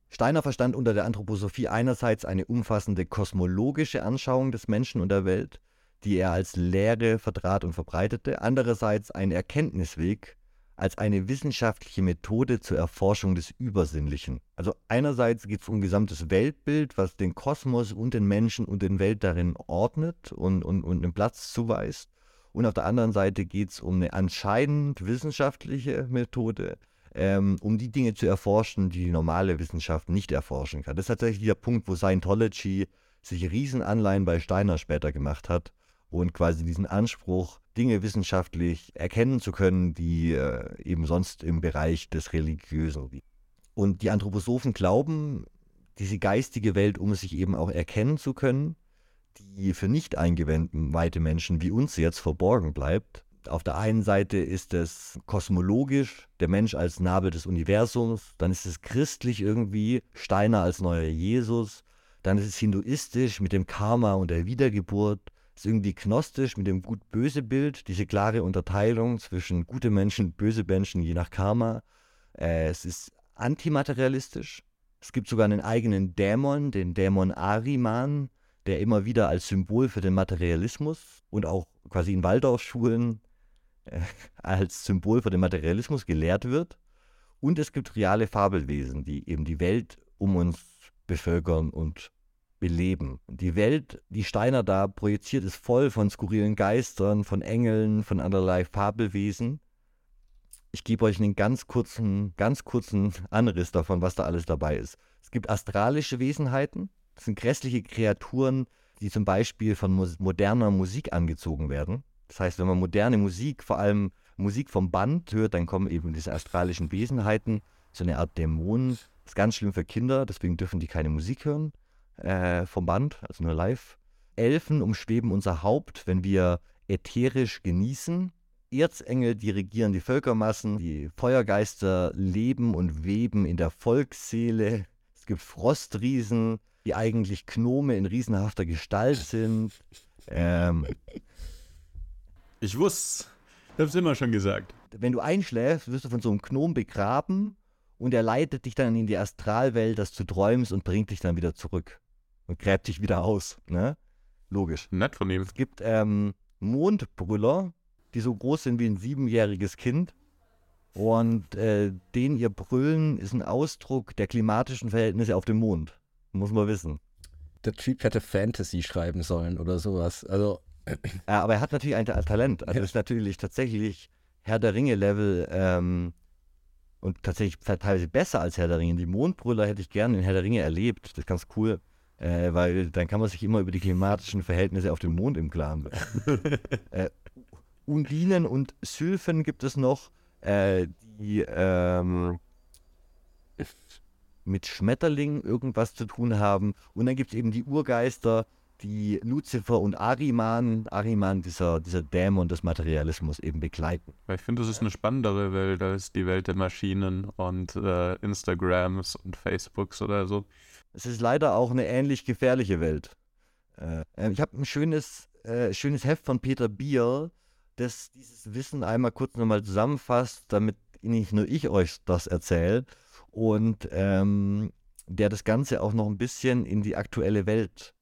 Steiner verstand unter der Anthroposophie einerseits eine umfassende kosmologische Anschauung des Menschen und der Welt, die er als Lehre vertrat und verbreitete, andererseits ein Erkenntnisweg als eine wissenschaftliche Methode zur Erforschung des Übersinnlichen. Also einerseits geht es um ein gesamtes Weltbild, was den Kosmos und den Menschen und den Welt darin ordnet und, und, und einen Platz zuweist. Und auf der anderen Seite geht es um eine anscheinend wissenschaftliche Methode, ähm, um die Dinge zu erforschen, die die normale Wissenschaft nicht erforschen kann. Das ist tatsächlich der Punkt, wo Scientology sich Riesenanleihen bei Steiner später gemacht hat und quasi diesen Anspruch, Dinge wissenschaftlich erkennen zu können, die äh, eben sonst im Bereich des Religiösen liegen. Und die Anthroposophen glauben, diese geistige Welt, um sich eben auch erkennen zu können, die für nicht eingeweihte Menschen wie uns jetzt verborgen bleibt. Auf der einen Seite ist es kosmologisch, der Mensch als Nabel des Universums, dann ist es christlich irgendwie, Steiner als neuer Jesus, dann ist es hinduistisch mit dem Karma und der Wiedergeburt, ist irgendwie gnostisch mit dem Gut-Böse Bild, diese klare Unterteilung zwischen gute Menschen, böse Menschen, je nach Karma. Äh, es ist antimaterialistisch. Es gibt sogar einen eigenen Dämon, den Dämon Ariman, der immer wieder als Symbol für den Materialismus und auch quasi in Waldorfschulen äh, als Symbol für den Materialismus gelehrt wird. Und es gibt reale Fabelwesen, die eben die Welt um uns bevölkern und beleben. Die Welt, die Steiner da projiziert, ist voll von skurrilen Geistern, von Engeln, von allerlei Fabelwesen. Ich gebe euch einen ganz kurzen, ganz kurzen Anriss davon, was da alles dabei ist. Es gibt astralische Wesenheiten, das sind grässliche Kreaturen, die zum Beispiel von moderner Musik angezogen werden. Das heißt, wenn man moderne Musik, vor allem Musik vom Band hört, dann kommen eben diese astralischen Wesenheiten, so eine Art Dämonen. Das ist ganz schlimm für Kinder, deswegen dürfen die keine Musik hören äh, vom Band, also nur live. Elfen umschweben unser Haupt, wenn wir ätherisch genießen. Erzengel dirigieren die Völkermassen, die Feuergeister leben und weben in der Volksseele. Es gibt Frostriesen, die eigentlich Gnome in riesenhafter Gestalt sind. Ähm, ich wusste, ich hab's immer schon gesagt. Wenn du einschläfst, wirst du von so einem Gnom begraben und er leitet dich dann in die Astralwelt, dass du träumst und bringt dich dann wieder zurück und gräbt dich wieder aus. Ne? Logisch. Nett von ihm. Es gibt ähm, Mondbrüller, die so groß sind wie ein siebenjähriges Kind. Und äh, den ihr Brüllen ist ein Ausdruck der klimatischen Verhältnisse auf dem Mond. Muss man wissen. Der Typ hätte Fantasy schreiben sollen oder sowas. Also. Ja, aber er hat natürlich ein Talent. Also ja. ist natürlich tatsächlich Herr der Ringe-Level ähm, und tatsächlich teilweise besser als Herr der Ringe. Die Mondbrüller hätte ich gerne in Herr der Ringe erlebt. Das ist ganz cool äh, weil dann kann man sich immer über die klimatischen Verhältnisse auf dem Mond im Klaren werden. äh, Undinen und Sylphen gibt es noch, äh, die ähm, mit Schmetterlingen irgendwas zu tun haben. Und dann gibt es eben die Urgeister, die Lucifer und Ariman, Ariman, dieser, dieser Dämon des Materialismus eben begleiten. Ich finde, das ist eine spannendere Welt als die Welt der Maschinen und äh, Instagrams und Facebooks oder so. Es ist leider auch eine ähnlich gefährliche Welt. Äh, ähm, ich habe ein schönes, äh, schönes Heft von Peter Bier, das dieses Wissen einmal kurz nochmal zusammenfasst, damit nicht nur ich euch das erzähle und ähm, der das Ganze auch noch ein bisschen in die aktuelle Welt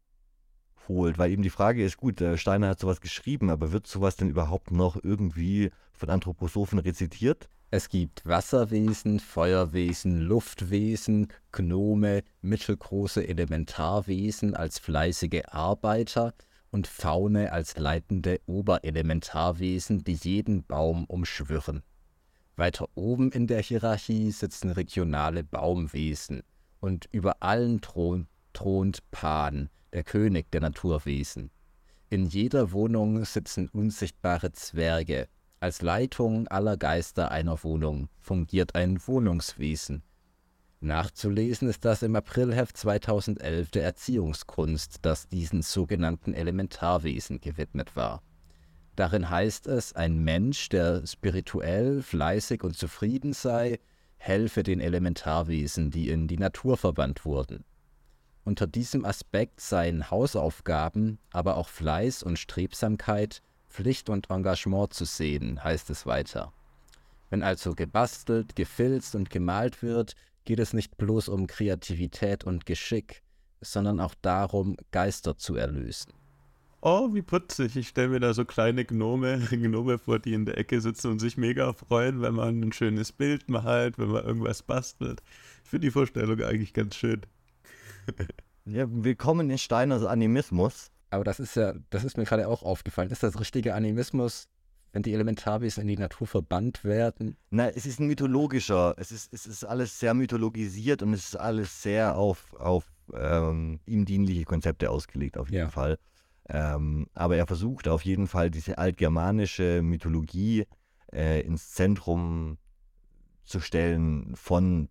holt, weil eben die Frage ist, gut, Steiner hat sowas geschrieben, aber wird sowas denn überhaupt noch irgendwie von Anthroposophen rezitiert? Es gibt Wasserwesen, Feuerwesen, Luftwesen, Gnome, mittelgroße Elementarwesen als fleißige Arbeiter und Faune als leitende Oberelementarwesen, die jeden Baum umschwirren. Weiter oben in der Hierarchie sitzen regionale Baumwesen und über allen thron thront Pan, der König der Naturwesen. In jeder Wohnung sitzen unsichtbare Zwerge, als Leitung aller Geister einer Wohnung fungiert ein Wohnungswesen. Nachzulesen ist das im Aprilheft 2011 der Erziehungskunst, das diesen sogenannten Elementarwesen gewidmet war. Darin heißt es, ein Mensch, der spirituell, fleißig und zufrieden sei, helfe den Elementarwesen, die in die Natur verbannt wurden. Unter diesem Aspekt seien Hausaufgaben, aber auch Fleiß und Strebsamkeit Pflicht und Engagement zu sehen, heißt es weiter. Wenn also gebastelt, gefilzt und gemalt wird, geht es nicht bloß um Kreativität und Geschick, sondern auch darum, Geister zu erlösen. oh, wie putzig. Ich stelle mir da so kleine Gnome, Gnome vor, die in der Ecke sitzen und sich mega freuen, wenn man ein schönes Bild malt, wenn man irgendwas bastelt. Ich finde die Vorstellung eigentlich ganz schön. Ja, willkommen in Steiners Animismus. Aber das ist ja, das ist mir gerade auch aufgefallen. Ist das richtige Animismus, wenn die Elementarwesen in die Natur verbannt werden? Na, es ist ein mythologischer, es ist, es ist alles sehr mythologisiert und es ist alles sehr auf, auf ähm, ihm dienliche Konzepte ausgelegt, auf jeden Ja. Fall. Ähm, aber er versucht auf jeden Fall diese altgermanische Mythologie äh, ins Zentrum zu stellen von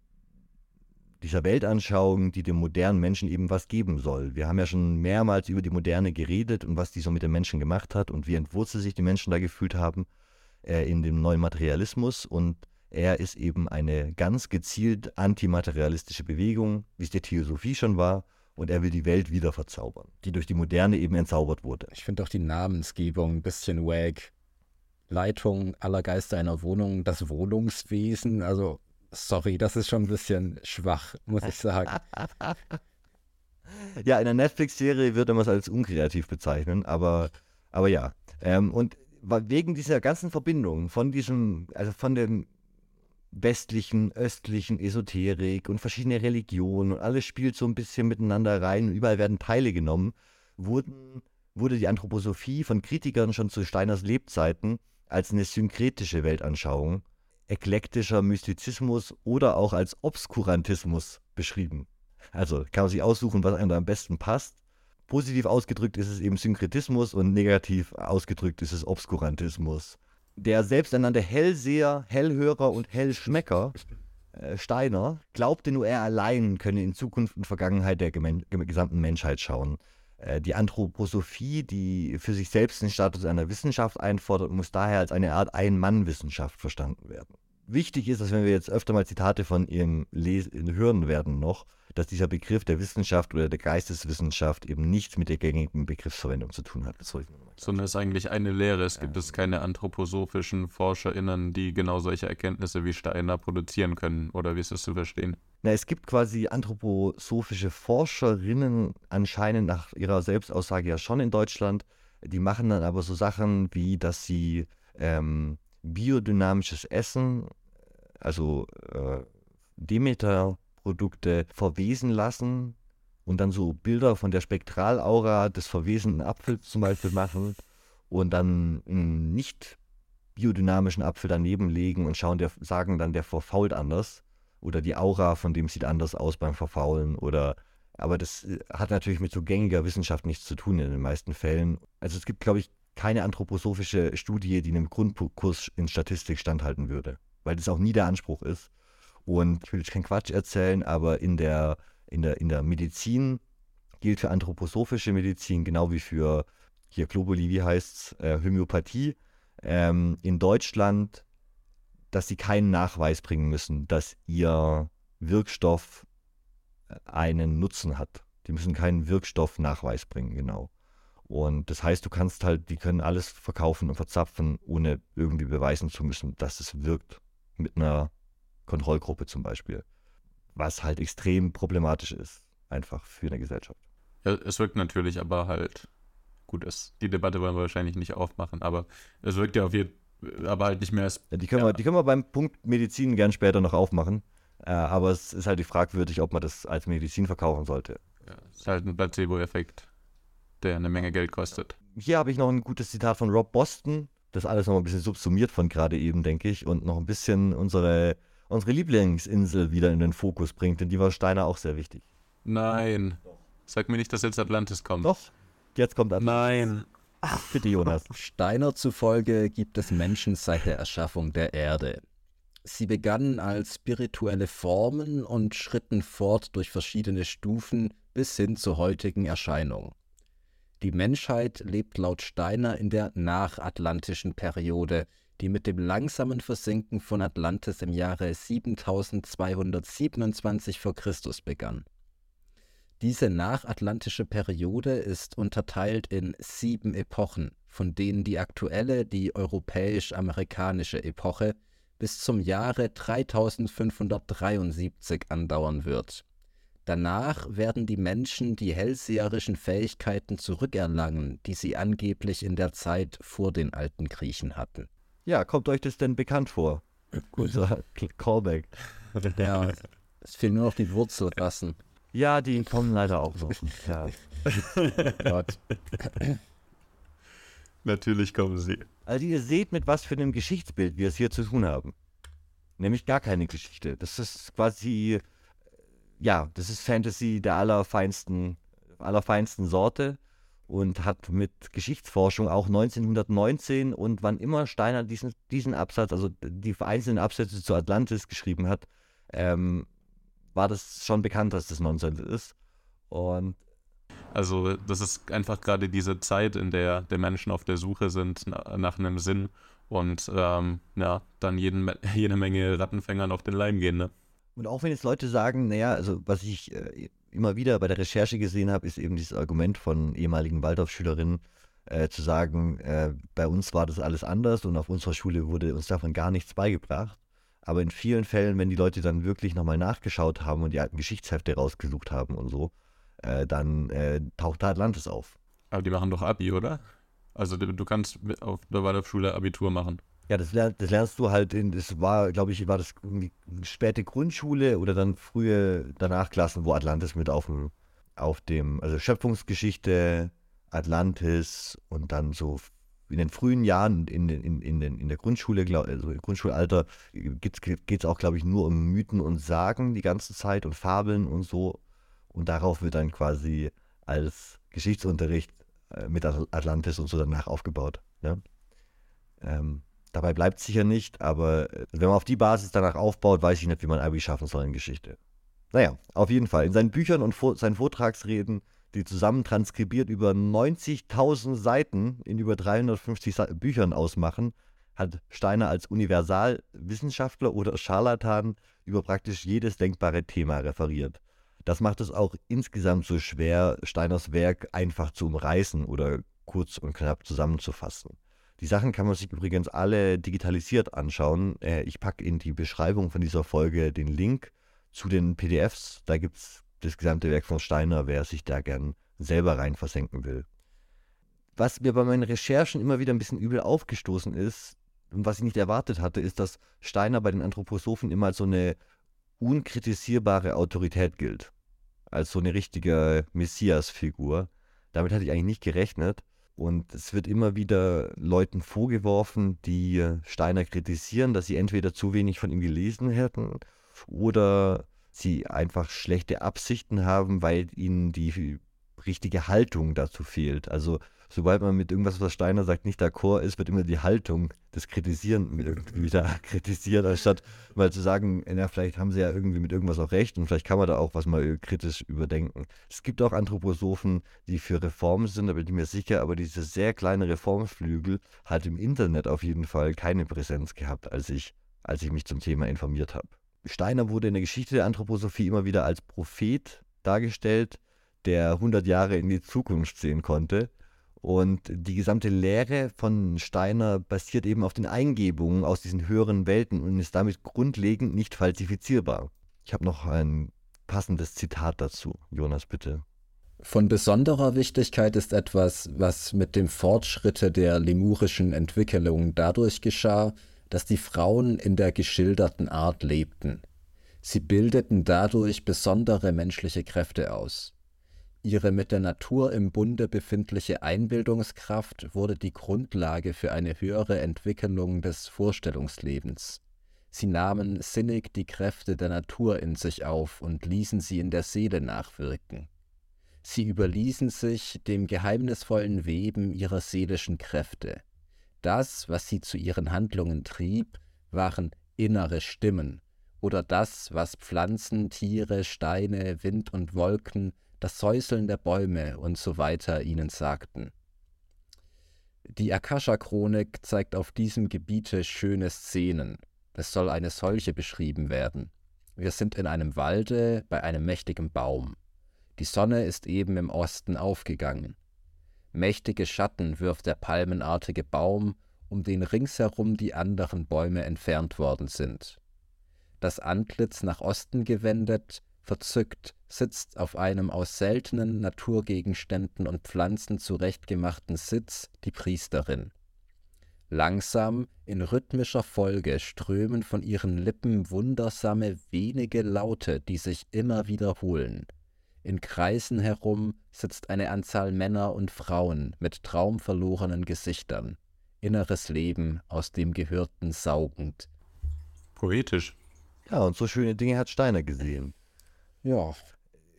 dieser Weltanschauung, die dem modernen Menschen eben was geben soll. Wir haben ja schon mehrmals über die Moderne geredet und was die so mit den Menschen gemacht hat und wie entwurzelt sich die Menschen da gefühlt haben äh, in dem neuen Materialismus. Und er ist eben eine ganz gezielt antimaterialistische Bewegung, wie es der Theosophie schon war. Und er will die Welt wieder verzaubern, die durch die Moderne eben entzaubert wurde. Ich finde auch die Namensgebung ein bisschen wack. Leitung aller Geister einer Wohnung, das Wohnungswesen. Also, sorry, das ist schon ein bisschen schwach, muss ich sagen. Ja, in der Netflix-Serie würde man es als unkreativ bezeichnen, aber, aber ja. Ähm, und wegen dieser ganzen Verbindung von diesem, also von dem westlichen, östlichen Esoterik und verschiedene Religionen und alles spielt so ein bisschen miteinander rein und überall werden Teile genommen, wurden, wurde die Anthroposophie von Kritikern schon zu Steiners Lebzeiten als eine synkretische Weltanschauung, eklektischer Mystizismus oder auch als Obskurantismus beschrieben. Also kann man sich aussuchen, was einem da am besten passt. Positiv ausgedrückt ist es eben Synkretismus und negativ ausgedrückt ist es Obskurantismus. Der selbsternannte Hellseher, Hellhörer und Hellschmecker äh, Steiner glaubte nur er allein könne in Zukunft und Vergangenheit der gesamten Menschheit schauen. Äh, Die Anthroposophie, die für sich selbst den Status einer Wissenschaft einfordert, muss daher als eine Art Ein-Mann-Wissenschaft verstanden werden. Wichtig ist, dass wenn wir jetzt öfter mal Zitate von ihm les hören werden noch, dass dieser Begriff der Wissenschaft oder der Geisteswissenschaft eben nichts mit der gängigen Begriffsverwendung zu tun hat. Sondern es ist eigentlich eine Lehre. Es gibt es keine anthroposophischen ForscherInnen, die genau solche Erkenntnisse wie Steiner produzieren können. Oder wie ist das zu verstehen? Na, es gibt quasi anthroposophische Forscherinnen anscheinend nach ihrer Selbstaussage ja schon in Deutschland. Die machen dann aber so Sachen wie, dass sie ähm, biodynamisches Essen, also äh, Demeter-Produkte verwesen lassen und dann so Bilder von der Spektralaura des verwesenden Apfels zum Beispiel machen und dann einen nicht biodynamischen Apfel daneben legen und schauen, der, sagen dann, der verfault anders oder die Aura von dem sieht anders aus beim Verfaulen oder aber das äh, hat natürlich mit so gängiger Wissenschaft nichts zu tun in den meisten Fällen. Also es gibt, glaube ich, keine anthroposophische Studie, die einem Grundkurs in Statistik standhalten würde, weil das auch nie der Anspruch ist. Und ich will jetzt keinen Quatsch erzählen, aber in der, in der, in der Medizin gilt für anthroposophische Medizin genau wie für hier Globuli, wie heißt's, äh, Homöopathie, ähm, in Deutschland, dass sie keinen Nachweis bringen müssen, dass ihr Wirkstoff äh, einen Nutzen hat. Die müssen keinen Wirkstoffnachweis bringen, genau. Und das heißt, du kannst halt, die können alles verkaufen und verzapfen, ohne irgendwie beweisen zu müssen, dass es wirkt. Mit einer Kontrollgruppe zum Beispiel. Was halt extrem problematisch ist, einfach für eine Gesellschaft. Ja, es wirkt natürlich, aber halt, gut, es, die Debatte wollen wir wahrscheinlich nicht aufmachen, aber es wirkt ja auf jeden aber halt nicht mehr als. Ja, die, können wir, die können wir beim Punkt Medizin gern später noch aufmachen. Äh, aber es ist halt die fragwürdig, ob man das als Medizin verkaufen sollte. Ja, es ist halt ein Placebo-Effekt, der eine Menge Geld kostet. Hier habe ich noch ein gutes Zitat von Rob Boston. Das alles noch ein bisschen subsumiert von gerade eben, denke ich. Und noch ein bisschen unsere, unsere Lieblingsinsel wieder in den Fokus bringt. Denn die war Steiner auch sehr wichtig. Nein. Sag mir nicht, dass jetzt Atlantis kommt. Doch, jetzt kommt an. Nein. Bitte, Jonas. Steiner zufolge gibt es Menschen seit der Erschaffung der Erde. Sie begannen als spirituelle Formen und schritten fort durch verschiedene Stufen bis hin zur heutigen Erscheinung. Die Menschheit lebt laut Steiner in der nachatlantischen Periode, die mit dem langsamen Versinken von Atlantis im Jahre 7227 v. Chr. begann. Diese nachatlantische Periode ist unterteilt in sieben Epochen, von denen die aktuelle die europäisch-amerikanische Epoche bis zum Jahre 3573 andauern wird. Danach werden die Menschen die hellseherischen Fähigkeiten zurückerlangen, die sie angeblich in der Zeit vor den alten Griechen hatten. Ja, kommt euch das denn bekannt vor? Guter Callback. Ja, es fehlen nur noch die Wurzelrassen. Ja, die kommen leider auch noch. Ja. Gott. Natürlich kommen sie. Also ihr seht, mit was für einem Geschichtsbild wir es hier zu tun haben. Nämlich gar keine Geschichte. Das ist quasi, äh, ja, das ist Fantasy der allerfeinsten, allerfeinsten Sorte und hat mit Geschichtsforschung auch 1919 und wann immer Steiner diesen, diesen Absatz, also die einzelnen Absätze zu Atlantis geschrieben hat, ähm, war das schon bekannt, dass das Nonsens ist. Und Also das ist einfach gerade diese Zeit, in der der Menschen auf der Suche sind na- nach einem Sinn und ähm, ja, dann jeden, jede Menge Rattenfängern auf den Leim gehen. Ne? Und auch wenn jetzt Leute sagen, naja, also was ich äh, immer wieder bei der Recherche gesehen habe, ist eben dieses Argument von ehemaligen Waldorfschülerinnen, äh, zu sagen, äh, bei uns war das alles anders und auf unserer Schule wurde uns davon gar nichts beigebracht. Aber in vielen Fällen, wenn die Leute dann wirklich nochmal nachgeschaut haben und die alten Geschichtshefte rausgesucht haben und so, äh, dann äh, taucht da Atlantis auf. Aber die machen doch Abi, oder? Also du, kannst auf der Waldorfschule Abitur machen. Ja, das, das lernst du halt in, das war, glaube ich, war das späte Grundschule oder dann frühe danach Klassen, wo Atlantis mit auf dem, auf dem, also Schöpfungsgeschichte, Atlantis und dann so in den frühen Jahren in, den- in, in, in der Grundschule, glaub, also im Grundschulalter, geht es auch, glaube ich, nur um Mythen und Sagen die ganze Zeit und Fabeln und so. Und darauf wird dann quasi als Geschichtsunterricht äh, mit At- Atlantis und so danach aufgebaut. Ne? Ähm, dabei bleibt es sicher nicht, aber äh, wenn man auf die Basis danach aufbaut, weiß ich nicht, wie man Abi schaffen soll in Geschichte. Naja, auf jeden Fall. In seinen Büchern und vor, seinen Vortragsreden, die zusammen transkribiert über 90.000 Seiten in über 350 Sa Büchern ausmachen, hat Steiner als Universalwissenschaftler oder Scharlatan über praktisch jedes denkbare Thema referiert. Das macht es auch insgesamt so schwer, Steiners Werk einfach zu umreißen oder kurz und knapp zusammenzufassen. Die Sachen kann man sich übrigens alle digitalisiert anschauen. Äh, Ich packe in die Beschreibung von dieser Folge den Link zu den PDFs. Da gibt es das gesamte Werk von Steiner, wer sich da gern selber rein versenken will. Was mir bei meinen Recherchen immer wieder ein bisschen übel aufgestoßen ist und was ich nicht erwartet hatte, ist, dass Steiner bei den Anthroposophen immer als so eine unkritisierbare Autorität gilt. Als so eine richtige Messias-Figur. Damit hatte ich eigentlich nicht gerechnet. Und es wird immer wieder Leuten vorgeworfen, die äh, Steiner kritisieren, dass sie entweder zu wenig von ihm gelesen hätten oder sie einfach schlechte Absichten haben, weil ihnen die richtige Haltung dazu fehlt. Also sobald man mit irgendwas, was Steiner sagt, nicht d'accord ist, wird immer die Haltung des Kritisieren mit irgendwie wieder kritisiert, anstatt mal zu sagen, na, vielleicht haben sie ja irgendwie mit irgendwas auch recht und vielleicht kann man da auch was mal kritisch überdenken. Es gibt auch Anthroposophen, die für Reformen sind, da bin ich mir sicher, aber dieser sehr kleine Reformflügel hat im Internet auf jeden Fall keine Präsenz gehabt, als ich, als ich mich zum Thema informiert habe. Steiner wurde in der Geschichte der Anthroposophie immer wieder als Prophet dargestellt, der 100 Jahre in die Zukunft sehen konnte. Und die gesamte Lehre von Steiner basiert eben auf den Eingebungen aus diesen höheren Welten und ist damit grundlegend nicht falsifizierbar. Ich habe noch ein passendes Zitat dazu. Jonas, bitte. Von besonderer Wichtigkeit ist etwas, was mit dem Fortschritte der lemurischen Entwicklung dadurch geschah, dass die Frauen in der geschilderten Art lebten. Sie bildeten dadurch besondere menschliche Kräfte aus. Ihre mit der Natur im Bunde befindliche Einbildungskraft wurde die Grundlage für eine höhere Entwicklung des Vorstellungslebens. Sie nahmen sinnig die Kräfte der Natur in sich auf und ließen sie in der Seele nachwirken. Sie überließen sich dem geheimnisvollen Weben ihrer seelischen Kräfte. Das, was sie zu ihren Handlungen trieb, waren innere Stimmen oder das, was Pflanzen, Tiere, Steine, Wind und Wolken, das Säuseln der Bäume und so weiter ihnen sagten. Die Akasha-Chronik zeigt auf diesem Gebiete schöne Szenen. Es soll eine solche beschrieben werden. Wir sind in einem Walde bei einem mächtigen Baum. Die Sonne ist eben im Osten aufgegangen. Mächtige Schatten wirft der palmenartige Baum, um den ringsherum die anderen Bäume entfernt worden sind. Das Antlitz nach Osten gewendet, Verzückt sitzt auf einem aus seltenen Naturgegenständen und Pflanzen zurechtgemachten Sitz die Priesterin. Langsam, in rhythmischer Folge strömen von ihren Lippen wundersame wenige Laute, die sich immer wiederholen. In Kreisen herum sitzt eine Anzahl Männer und Frauen mit traumverlorenen Gesichtern, inneres Leben aus dem Gehörten saugend. Poetisch. Ja, und so schöne Dinge hat Steiner gesehen. Ja,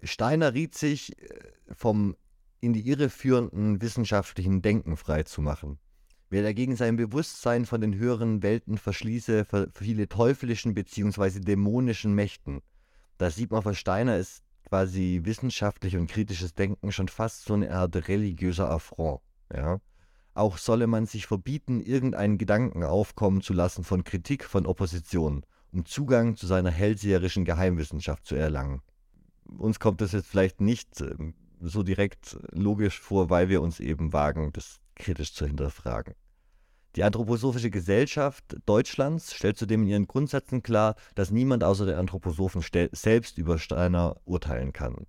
Steiner riet sich, äh, vom in die Irre führenden wissenschaftlichen Denken freizumachen. Wer dagegen sein Bewusstsein von den höheren Welten verschließe, viele teuflischen bzw. dämonischen Mächten. Da sieht man von Steiner ist quasi wissenschaftlich und kritisches Denken schon fast so eine Art religiöser Affront. Ja? Auch solle man sich verbieten, irgendeinen Gedanken aufkommen zu lassen von Kritik von Opposition, um Zugang zu seiner hellseherischen Geheimwissenschaft zu erlangen. Uns kommt das jetzt vielleicht nicht ähm, so direkt logisch vor, weil wir uns eben wagen, das kritisch zu hinterfragen. Die Anthroposophische Gesellschaft Deutschlands stellt zudem in ihren Grundsätzen klar, dass niemand außer der Anthroposophen selbst über Steiner urteilen kann.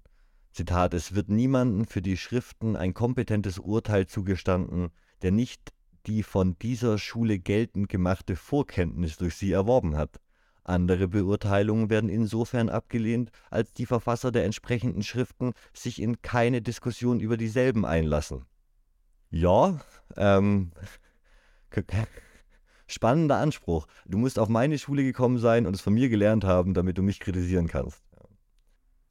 Zitat: Es wird niemandem für die Schriften ein kompetentes Urteil zugestanden, der nicht die von dieser Schule geltend gemachte Vorkenntnis durch sie erworben hat. Andere Beurteilungen werden insofern abgelehnt, als die Verfasser der entsprechenden Schriften sich in keine Diskussion über dieselben einlassen. Ja, ähm, spannender Anspruch. Du musst auf meine Schule gekommen sein und es von mir gelernt haben, damit du mich kritisieren kannst.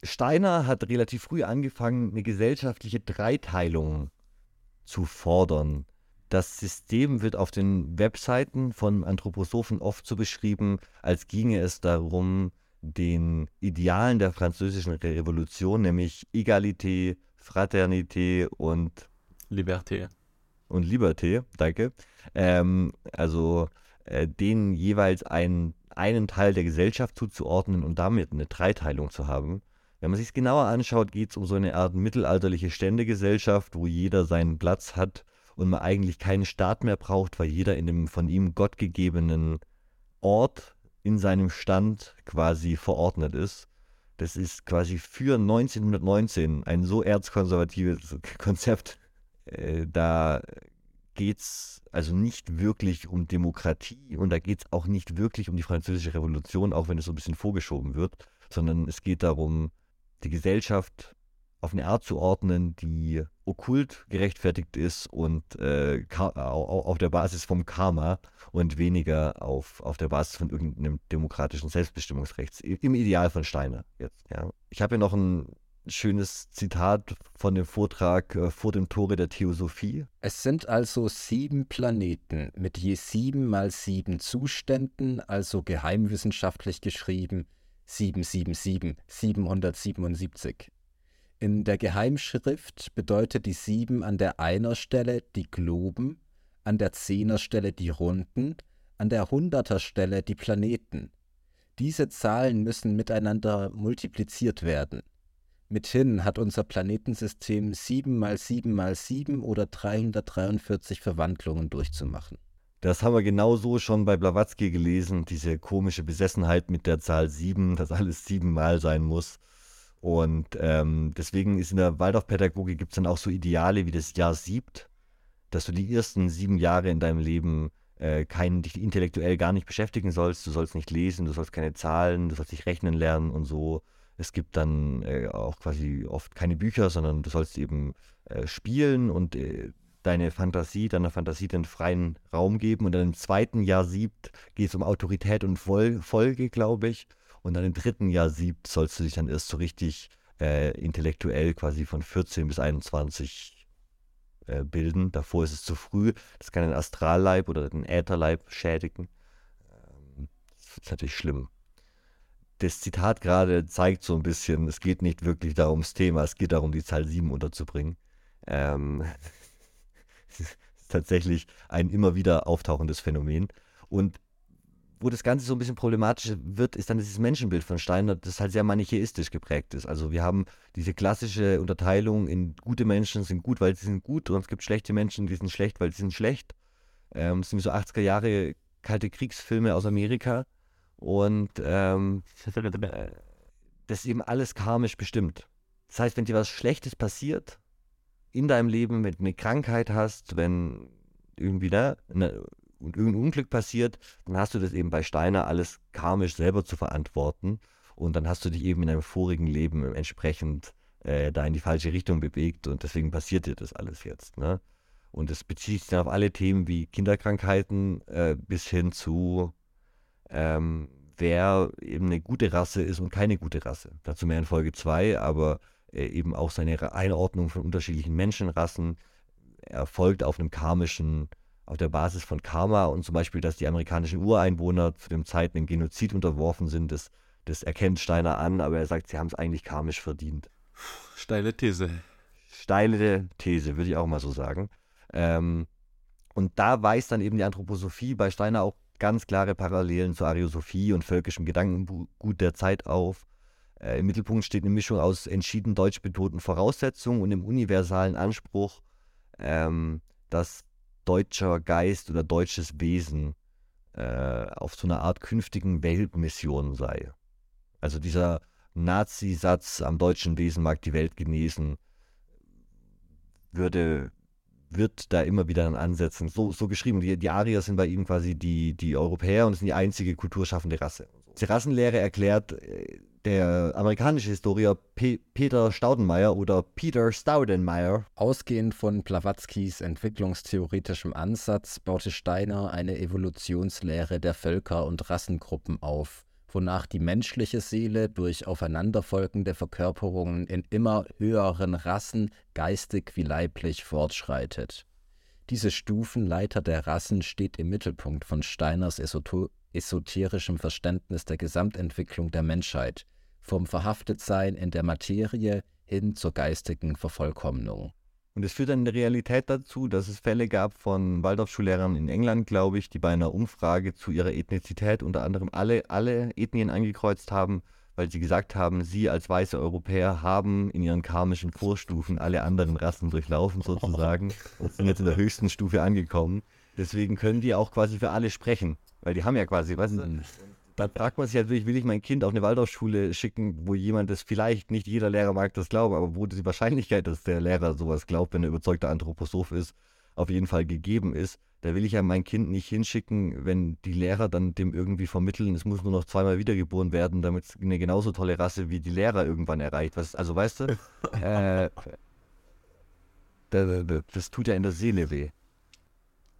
Steiner hat relativ früh angefangen, eine gesellschaftliche Dreiteilung zu fordern. Das System wird auf den Webseiten von Anthroposophen oft so beschrieben, als ginge es darum, den Idealen der französischen Revolution, nämlich Egalité, Fraternité und Liberté. Und Liberté, danke. Ähm, also äh, denen jeweils einen, einen Teil der Gesellschaft zuzuordnen und damit eine Dreiteilung zu haben. Wenn man sich es genauer anschaut, geht es um so eine Art mittelalterliche Ständegesellschaft, wo jeder seinen Platz hat und man eigentlich keinen Staat mehr braucht, weil jeder in dem von ihm gottgegebenen Ort in seinem Stand quasi verordnet ist. Das ist quasi für 1919 ein so erzkonservatives Konzept. Äh, da geht es also nicht wirklich um Demokratie und da geht es auch nicht wirklich um die französische Revolution, auch wenn es so ein bisschen vorgeschoben wird, sondern es geht darum, die Gesellschaft auf eine Art zu ordnen, die okkult gerechtfertigt ist und äh, auf der Basis vom Karma und weniger auf, auf der Basis von irgendeinem demokratischen Selbstbestimmungsrechts. Im Ideal von Steiner jetzt. Ja. Ich habe hier noch ein schönes Zitat von dem Vortrag äh, vor dem Tore der Theosophie. Es sind also sieben Planeten mit je sieben mal sieben Zuständen, also geheimwissenschaftlich geschrieben 777, 777. In der Geheimschrift bedeutet die Sieben an der einer Stelle die Globen, an der Zehner Stelle die Runden, an der Hunderter Stelle die Planeten. Diese Zahlen müssen miteinander multipliziert werden. Mithin hat unser Planetensystem 7 mal 7 mal 7 oder 343 Verwandlungen durchzumachen. Das haben wir genauso schon bei Blavatsky gelesen, diese komische Besessenheit mit der Zahl 7, dass alles siebenmal sein muss. Und ähm, deswegen ist in der Waldorfpädagogik gibt es dann auch so Ideale wie das Jahr siebt, dass du die ersten sieben Jahre in deinem Leben äh, kein, dich intellektuell gar nicht beschäftigen sollst. Du sollst nicht lesen, du sollst keine Zahlen, du sollst nicht rechnen lernen und so. Es gibt dann äh, auch quasi oft keine Bücher, sondern du sollst eben äh, spielen und äh, deine Fantasie, deiner Fantasie den freien Raum geben. Und dann im zweiten Jahr siebt geht es um Autorität und Vol Folge, glaube ich. Und dann im dritten Jahr siebt sollst du dich dann erst so richtig äh, intellektuell quasi von 14 bis 21 äh, bilden. Davor ist es zu früh. Das kann den Astralleib oder den Ätherleib schädigen. Ähm, das ist natürlich schlimm. Das Zitat gerade zeigt so ein bisschen, es geht nicht wirklich darum, das Thema, es geht darum, die Zahl 7 unterzubringen. Ähm, ist tatsächlich ein immer wieder auftauchendes Phänomen. Und wo das Ganze so ein bisschen problematisch wird, ist dann dieses Menschenbild von Steiner, das halt sehr manichäistisch geprägt ist. Also wir haben diese klassische Unterteilung in gute Menschen sind gut, weil sie sind gut und es gibt schlechte Menschen, die sind schlecht, weil sie sind schlecht. Ähm, das sind so 80er Jahre kalte Kriegsfilme aus Amerika und ähm, das ist eben alles karmisch bestimmt. Das heißt, wenn dir was Schlechtes passiert in deinem Leben, wenn du eine Krankheit hast, wenn irgendwie da ne, und irgendein Unglück passiert, dann hast du das eben bei Steiner alles karmisch selber zu verantworten. Und dann hast du dich eben in deinem vorigen Leben entsprechend äh, da in die falsche Richtung bewegt und deswegen passiert dir das alles jetzt. Ne? Und es bezieht sich dann auf alle Themen wie Kinderkrankheiten äh, bis hin zu, ähm, wer eben eine gute Rasse ist und keine gute Rasse. Dazu mehr in Folge 2, aber äh, eben auch seine Einordnung von unterschiedlichen Menschenrassen erfolgt auf einem karmischen, auf der Basis von Karma und zum Beispiel, dass die amerikanischen Ureinwohner zu dem Zeiten dem Genozid unterworfen sind, das, das erkennt Steiner an, aber er sagt, sie haben es eigentlich karmisch verdient. Steile These. Steile These, würde ich auch mal so sagen. Ähm, und da weist dann eben die Anthroposophie bei Steiner auch ganz klare Parallelen zur Ariosophie und völkischem Gedankengut der Zeit auf. Äh, Im Mittelpunkt steht eine Mischung aus entschieden deutsch betonten Voraussetzungen und dem universalen Anspruch, ähm, dass deutscher Geist oder deutsches Wesen äh, auf so einer Art künftigen Weltmission sei. Also dieser Nazi-Satz am deutschen Wesen mag die Welt genesen, würde, wird da immer wieder ansetzen. So, so geschrieben. Die, die Arier sind bei ihm quasi die, die Europäer und sind die einzige kulturschaffende Rasse. Die Rassenlehre erklärt äh, der amerikanische Historiker P Peter Staudenmayer oder Peter Staudenmayer. Ausgehend von Blavatskys entwicklungstheoretischem Ansatz baute Steiner eine Evolutionslehre der Völker und Rassengruppen auf, wonach die menschliche Seele durch aufeinanderfolgende Verkörperungen in immer höheren Rassen geistig wie leiblich fortschreitet. Diese Stufenleiter der Rassen steht im Mittelpunkt von Steiners esoterischem Verständnis der Gesamtentwicklung der Menschheit, vom Verhaftetsein in der Materie hin zur geistigen Vervollkommnung. Und es führt dann in der Realität dazu, dass es Fälle gab von Waldorfschullehrern in England, glaube ich, die bei einer Umfrage zu ihrer Ethnizität unter anderem alle, alle Ethnien angekreuzt haben, weil sie gesagt haben, sie als weiße Europäer haben in ihren karmischen Vorstufen alle anderen Rassen durchlaufen sozusagen und sind jetzt in der höchsten Stufe angekommen. Deswegen können die auch quasi für alle sprechen, weil die haben ja quasi, weißt du, mhm dann fragt man sich natürlich, will ich mein Kind auf eine Waldorfschule schicken, wo jemand das vielleicht, nicht jeder Lehrer mag das glauben, aber wo die Wahrscheinlichkeit, dass der Lehrer sowas glaubt, wenn er überzeugter Anthroposoph ist, auf jeden Fall gegeben ist. Da will ich ja mein Kind nicht hinschicken, wenn die Lehrer dann dem irgendwie vermitteln, es muss nur noch zweimal wiedergeboren werden, damit es eine genauso tolle Rasse wie die Lehrer irgendwann erreicht. Was, also weißt du, äh, das tut ja in der Seele weh.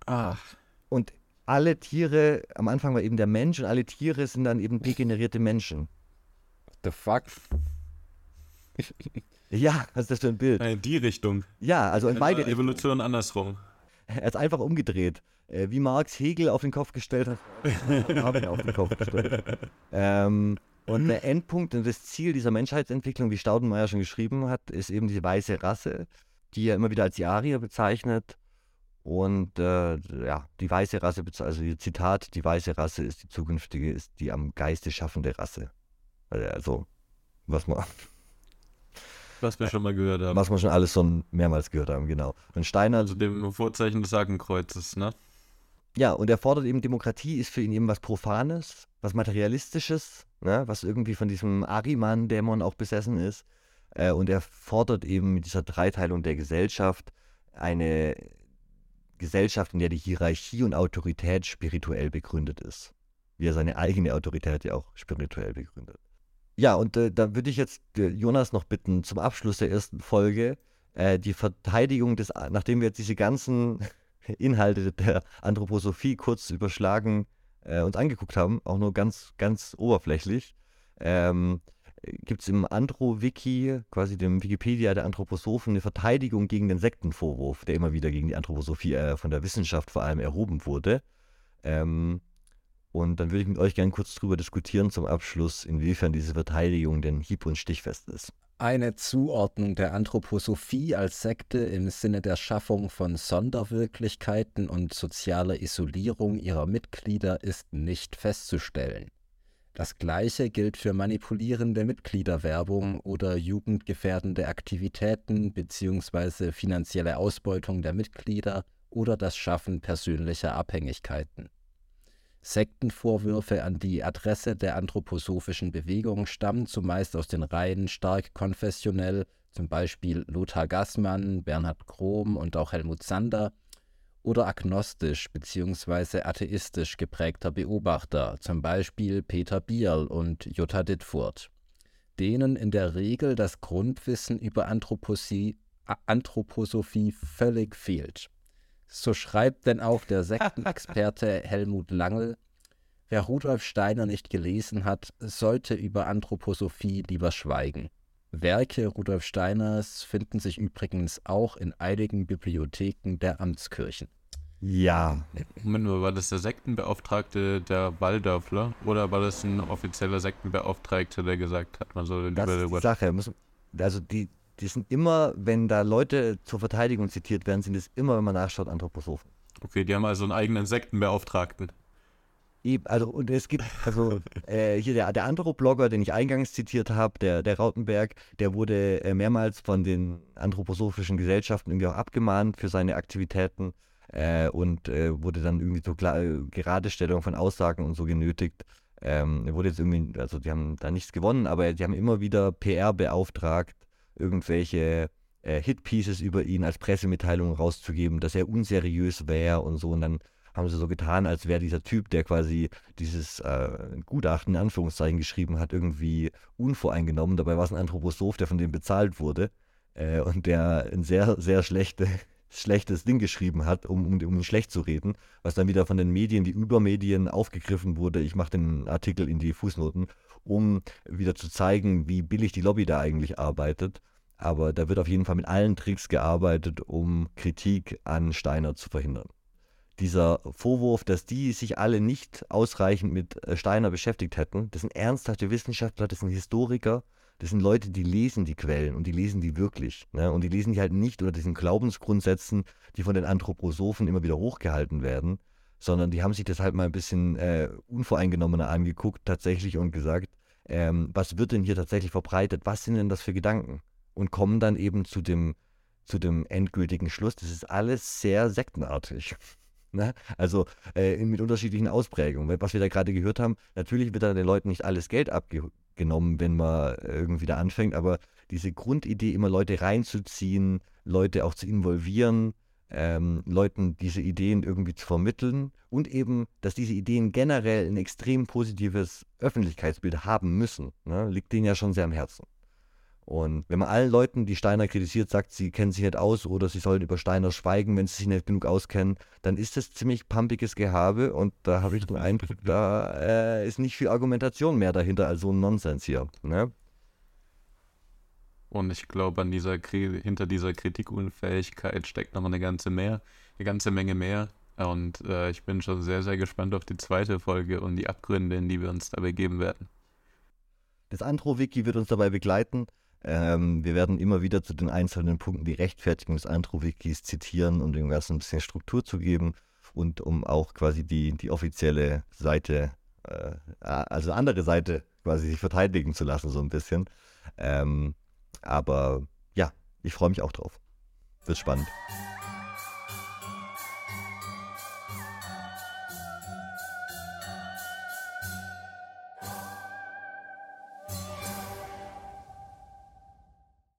Ach. Und alle Tiere, am Anfang war eben der Mensch und alle Tiere sind dann eben degenerierte Menschen. The fuck? ja, was ist das für ein Bild? In die Richtung. Ja, also in beide Evolution Richtungen. andersrum. Er hat einfach umgedreht. Äh, wie Marx Hegel auf den Kopf gestellt hat, habe ich auf den Kopf gestellt. Ähm, und der Endpunkt und das Ziel dieser Menschheitsentwicklung, wie Staudenmeier schon geschrieben hat, ist eben diese weiße Rasse, die er immer wieder als die Arier bezeichnet und äh, ja, die weiße Rasse, also Zitat, die weiße Rasse ist die zukünftige, ist die am Geiste schaffende Rasse. Also, was man. Was wir schon mal gehört haben. Was wir schon alles schon mehrmals gehört haben, genau. Und Steiner. Also dem Vorzeichen des Hakenkreuzes, ne? Ja, und er fordert eben, Demokratie ist für ihn eben was Profanes, was Materialistisches, ne? was irgendwie von diesem Ariman-Dämon auch besessen ist. Äh, und er fordert eben mit dieser Dreiteilung der Gesellschaft eine Gesellschaft, in der die Hierarchie und Autorität spirituell begründet ist. Wie er seine eigene Autorität ja auch spirituell begründet. Ja, und äh, da würde ich jetzt äh, Jonas noch bitten, zum Abschluss der ersten Folge äh, die Verteidigung des, nachdem wir jetzt diese ganzen Inhalte der Anthroposophie kurz überschlagen äh, uns angeguckt haben, auch nur ganz, ganz oberflächlich, ähm, gibt es im Andro-Wiki, quasi dem Wikipedia der Anthroposophen, eine Verteidigung gegen den Sektenvorwurf, der immer wieder gegen die Anthroposophie äh, von der Wissenschaft vor allem erhoben wurde. Ähm, und dann würde ich mit euch gerne kurz darüber diskutieren zum Abschluss, inwiefern diese Verteidigung denn hieb- und stichfest ist. Eine Zuordnung der Anthroposophie als Sekte im Sinne der Schaffung von Sonderwirklichkeiten und sozialer Isolierung ihrer Mitglieder ist nicht festzustellen. Das gleiche gilt für manipulierende Mitgliederwerbung oder jugendgefährdende Aktivitäten bzw. finanzielle Ausbeutung der Mitglieder oder das Schaffen persönlicher Abhängigkeiten. Sektenvorwürfe an die Adresse der anthroposophischen Bewegung stammen zumeist aus den Reihen stark konfessionell, zum Beispiel Lothar Gassmann, Bernhard Krom und auch Helmut Sander, oder agnostisch bzw. atheistisch geprägter Beobachter, zum Beispiel Peter Bierl und Jutta Dittfurt, denen in der Regel das Grundwissen über Anthroposophie völlig fehlt. So schreibt denn auch der Sektenexperte Helmut Langl, wer Rudolf Steiner nicht gelesen hat, sollte über Anthroposophie lieber schweigen. Werke Rudolf Steiners finden sich übrigens auch in einigen Bibliotheken der Amtskirchen. Ja. Moment mal, war das der Sektenbeauftragte der Waldorfler oder war das ein offizieller Sektenbeauftragter, der gesagt hat, man soll das ist die Sache. Also die, die sind immer, wenn da Leute zur Verteidigung zitiert werden, sind es immer, wenn man nachschaut, Anthroposophen. Okay, die haben also einen eigenen Sektenbeauftragten. Also, und es gibt, also äh, hier der, der andere Blogger, den ich eingangs zitiert habe, der, der Rautenberg, der wurde äh, mehrmals von den anthroposophischen Gesellschaften irgendwie auch abgemahnt für seine Aktivitäten äh, und äh, wurde dann irgendwie zur Geradestellung von Aussagen und so genötigt. Ähm, wurde jetzt irgendwie, also die haben da nichts gewonnen, aber die haben immer wieder PR beauftragt, irgendwelche äh, Hitpieces über ihn als Pressemitteilung rauszugeben, dass er unseriös wäre und so. Und dann haben sie so getan, als wäre dieser Typ, der quasi dieses äh, Gutachten in Anführungszeichen geschrieben hat, irgendwie unvoreingenommen. Dabei war es ein Anthroposoph, der von dem bezahlt wurde äh, und der ein sehr, sehr schlechte, schlechtes Ding geschrieben hat, um, um, um ihn schlecht zu reden, was dann wieder von den Medien, die Übermedien aufgegriffen wurde. Ich mache den Artikel in die Fußnoten, um wieder zu zeigen, wie billig die Lobby da eigentlich arbeitet. Aber da wird auf jeden Fall mit allen Tricks gearbeitet, um Kritik an Steiner zu verhindern. Dieser Vorwurf, dass die sich alle nicht ausreichend mit äh, Steiner beschäftigt hätten, das sind ernsthafte Wissenschaftler, das sind Historiker, das sind Leute, die lesen die Quellen und die lesen die wirklich. Ne? Und die lesen die halt nicht unter diesen Glaubensgrundsätzen, die von den Anthroposophen immer wieder hochgehalten werden, sondern die haben sich das halt mal ein bisschen äh, unvoreingenommener angeguckt tatsächlich und gesagt, ähm, was wird denn hier tatsächlich verbreitet? Was sind denn das für Gedanken? Und kommen dann eben zu dem, zu dem endgültigen Schluss, das ist alles sehr sektenartig. Ne? Also äh, mit unterschiedlichen Ausprägungen. Was wir da gerade gehört haben, natürlich wird da den Leuten nicht alles Geld abge genommen, wenn man irgendwie da anfängt, aber diese Grundidee, immer Leute reinzuziehen, Leute auch zu involvieren, ähm, Leuten diese Ideen irgendwie zu vermitteln und eben, dass diese Ideen generell ein extrem positives Öffentlichkeitsbild haben müssen, ne, liegt denen ja schon sehr am Herzen. Und wenn man allen Leuten, die Steiner kritisiert, sagt, sie kennen sich nicht aus oder sie sollen über Steiner schweigen, wenn sie sich nicht genug auskennen, dann ist das ziemlich pumpiges Gehabe und da habe ich den Eindruck, da äh, ist nicht viel Argumentation mehr dahinter als so ein Nonsens hier. Ne? Und ich glaube, an dieser hinter dieser Kritikunfähigkeit steckt noch eine ganze mehr, eine ganze Menge mehr. Und äh, ich bin schon sehr, sehr gespannt auf die zweite Folge und die Abgründe, in die wir uns da begeben werden. Das Antro-Wiki wird uns dabei begleiten. Ähm, wir werden immer wieder zu den einzelnen Punkten die Rechtfertigung des Antro-Wikis zitieren, um dem Ganzen ein bisschen Struktur zu geben und um auch quasi die, die offizielle Seite, äh, also andere Seite quasi sich verteidigen zu lassen, so ein bisschen. Ähm, aber ja, ich freue mich auch drauf. Wird spannend.